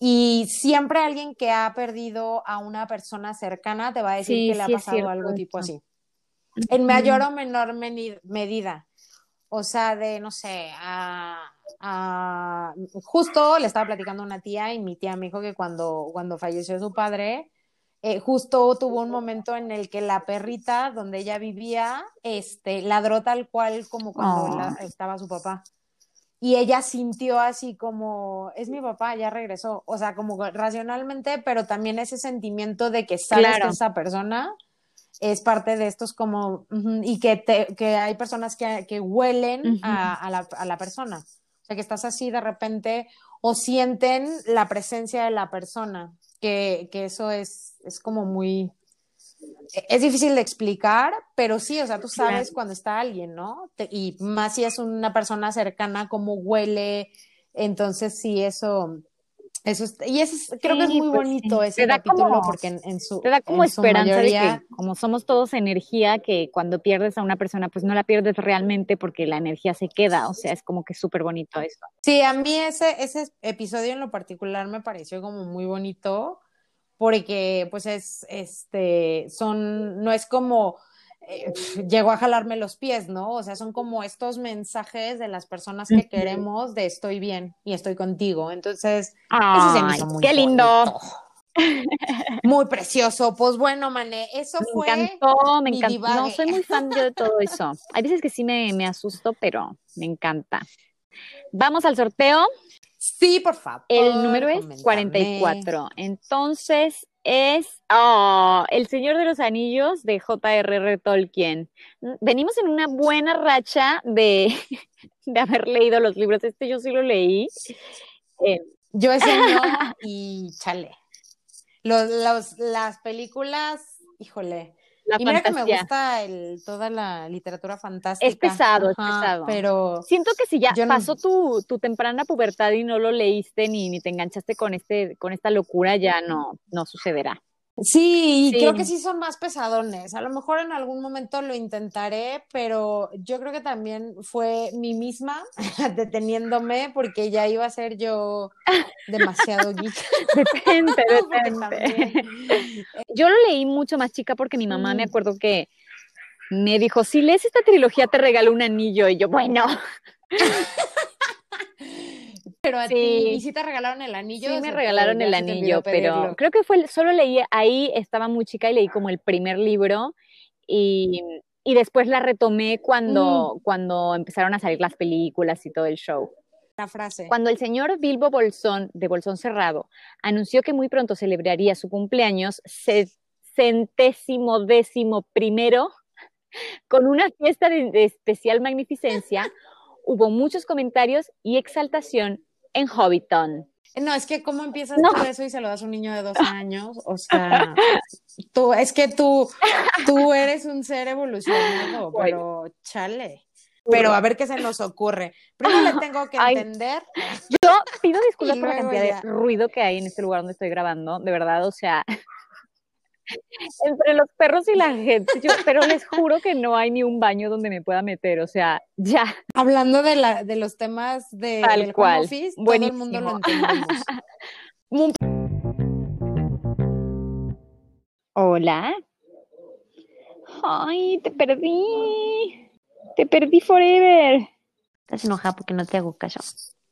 Y siempre alguien que ha perdido a una persona cercana te va a decir que le ha pasado algo tipo así. En mayor o menor medida. O sea, de, no sé, a, a, justo le estaba platicando a una tía y mi tía me dijo que cuando, cuando falleció su padre, eh, justo tuvo un momento en el que la perrita donde ella vivía, este, ladró tal cual como cuando oh. estaba su papá. Y ella sintió así como, es mi papá, ya regresó. O sea, como racionalmente, pero también ese sentimiento de que sabes que esa persona es parte de estos como, y que, que hay personas que, que huelen a, a, la, a la persona. O sea, que estás así de repente o sienten la presencia de la persona que, que eso es, es como muy, es difícil de explicar, pero sí, o sea, tú sabes cuando está alguien, ¿no? y más si es una persona cercana, cómo huele, entonces sí, eso, Eso y eso creo que es muy pues bonito ese capítulo porque en, su te da como esperanza de que como somos todos energía que cuando pierdes a una persona pues no la pierdes realmente porque la energía se queda, o sea, es como que súper bonito eso. Sí, a mí ese ese episodio en lo particular me pareció como muy bonito porque pues es este son no es como eh, llegó a jalarme los pies, ¿no? O sea, son como estos mensajes de las personas que queremos de estoy bien y estoy contigo. Entonces, Ay, qué lindo. Muy precioso. Pues bueno, Mané, eso fue. Me encantó, me encantó. No soy muy fan de todo eso. Hay veces que sí me, me asusto, pero me encanta. Vamos al sorteo. Sí, por favor. El número es 44. Entonces, es oh, El Señor de los Anillos de J.R.R. Tolkien. Venimos en una buena racha de, de, haber leído los libros. Este yo sí lo leí. Eh, yo ese no y chale. Los, los, las películas, híjole, y mira que me gusta el, toda la literatura fantástica. Es pesado, es pesado. Pero. Siento que si ya pasó tu, tu, temprana pubertad y no lo leíste ni, ni te enganchaste con este, con esta locura, ya no, no sucederá. Sí, creo que sí son más pesadones. A lo mejor en algún momento lo intentaré, pero yo creo que también fue mi misma deteniéndome porque ya iba a ser yo demasiado geek. Depende, depende. yo lo leí mucho más chica porque mi mamá me acuerdo que me dijo, si lees esta trilogía te regalo un anillo y yo, bueno. Pero a ti, ¿y si te regalaron el anillo? Sí, me regalaron el anillo, pero creo que fue, solo leí, ahí estaba muy chica y leí como el primer libro y, y después la retomé cuando, mm. cuando empezaron a salir las películas y todo el show. La frase. Cuando el señor Bilbo Bolsón, de Bolsón Cerrado, anunció que muy pronto celebraría su cumpleaños centésimo décimo primero, con una fiesta de especial magnificencia, hubo muchos comentarios y exaltación en Hobbiton. No, es que cómo empiezas no. eso y se lo das a un niño de 12 años, o sea, tú, es que tú, tú eres un ser evolucionado, pero chale. Pero a ver qué se nos ocurre. Primero le tengo que entender. Yo pido disculpas por la cantidad de ruido que hay en este lugar donde estoy grabando, de verdad, o sea, entre los perros y la gente, pero les juro que no hay ni un baño donde me pueda meter, o sea, ya. Hablando de, la, de los temas de, Tal del cual. office, todo el mundo lo entendemos. Hola. Ay, te perdí. Te perdí forever. Estás enojada porque no te hago caso.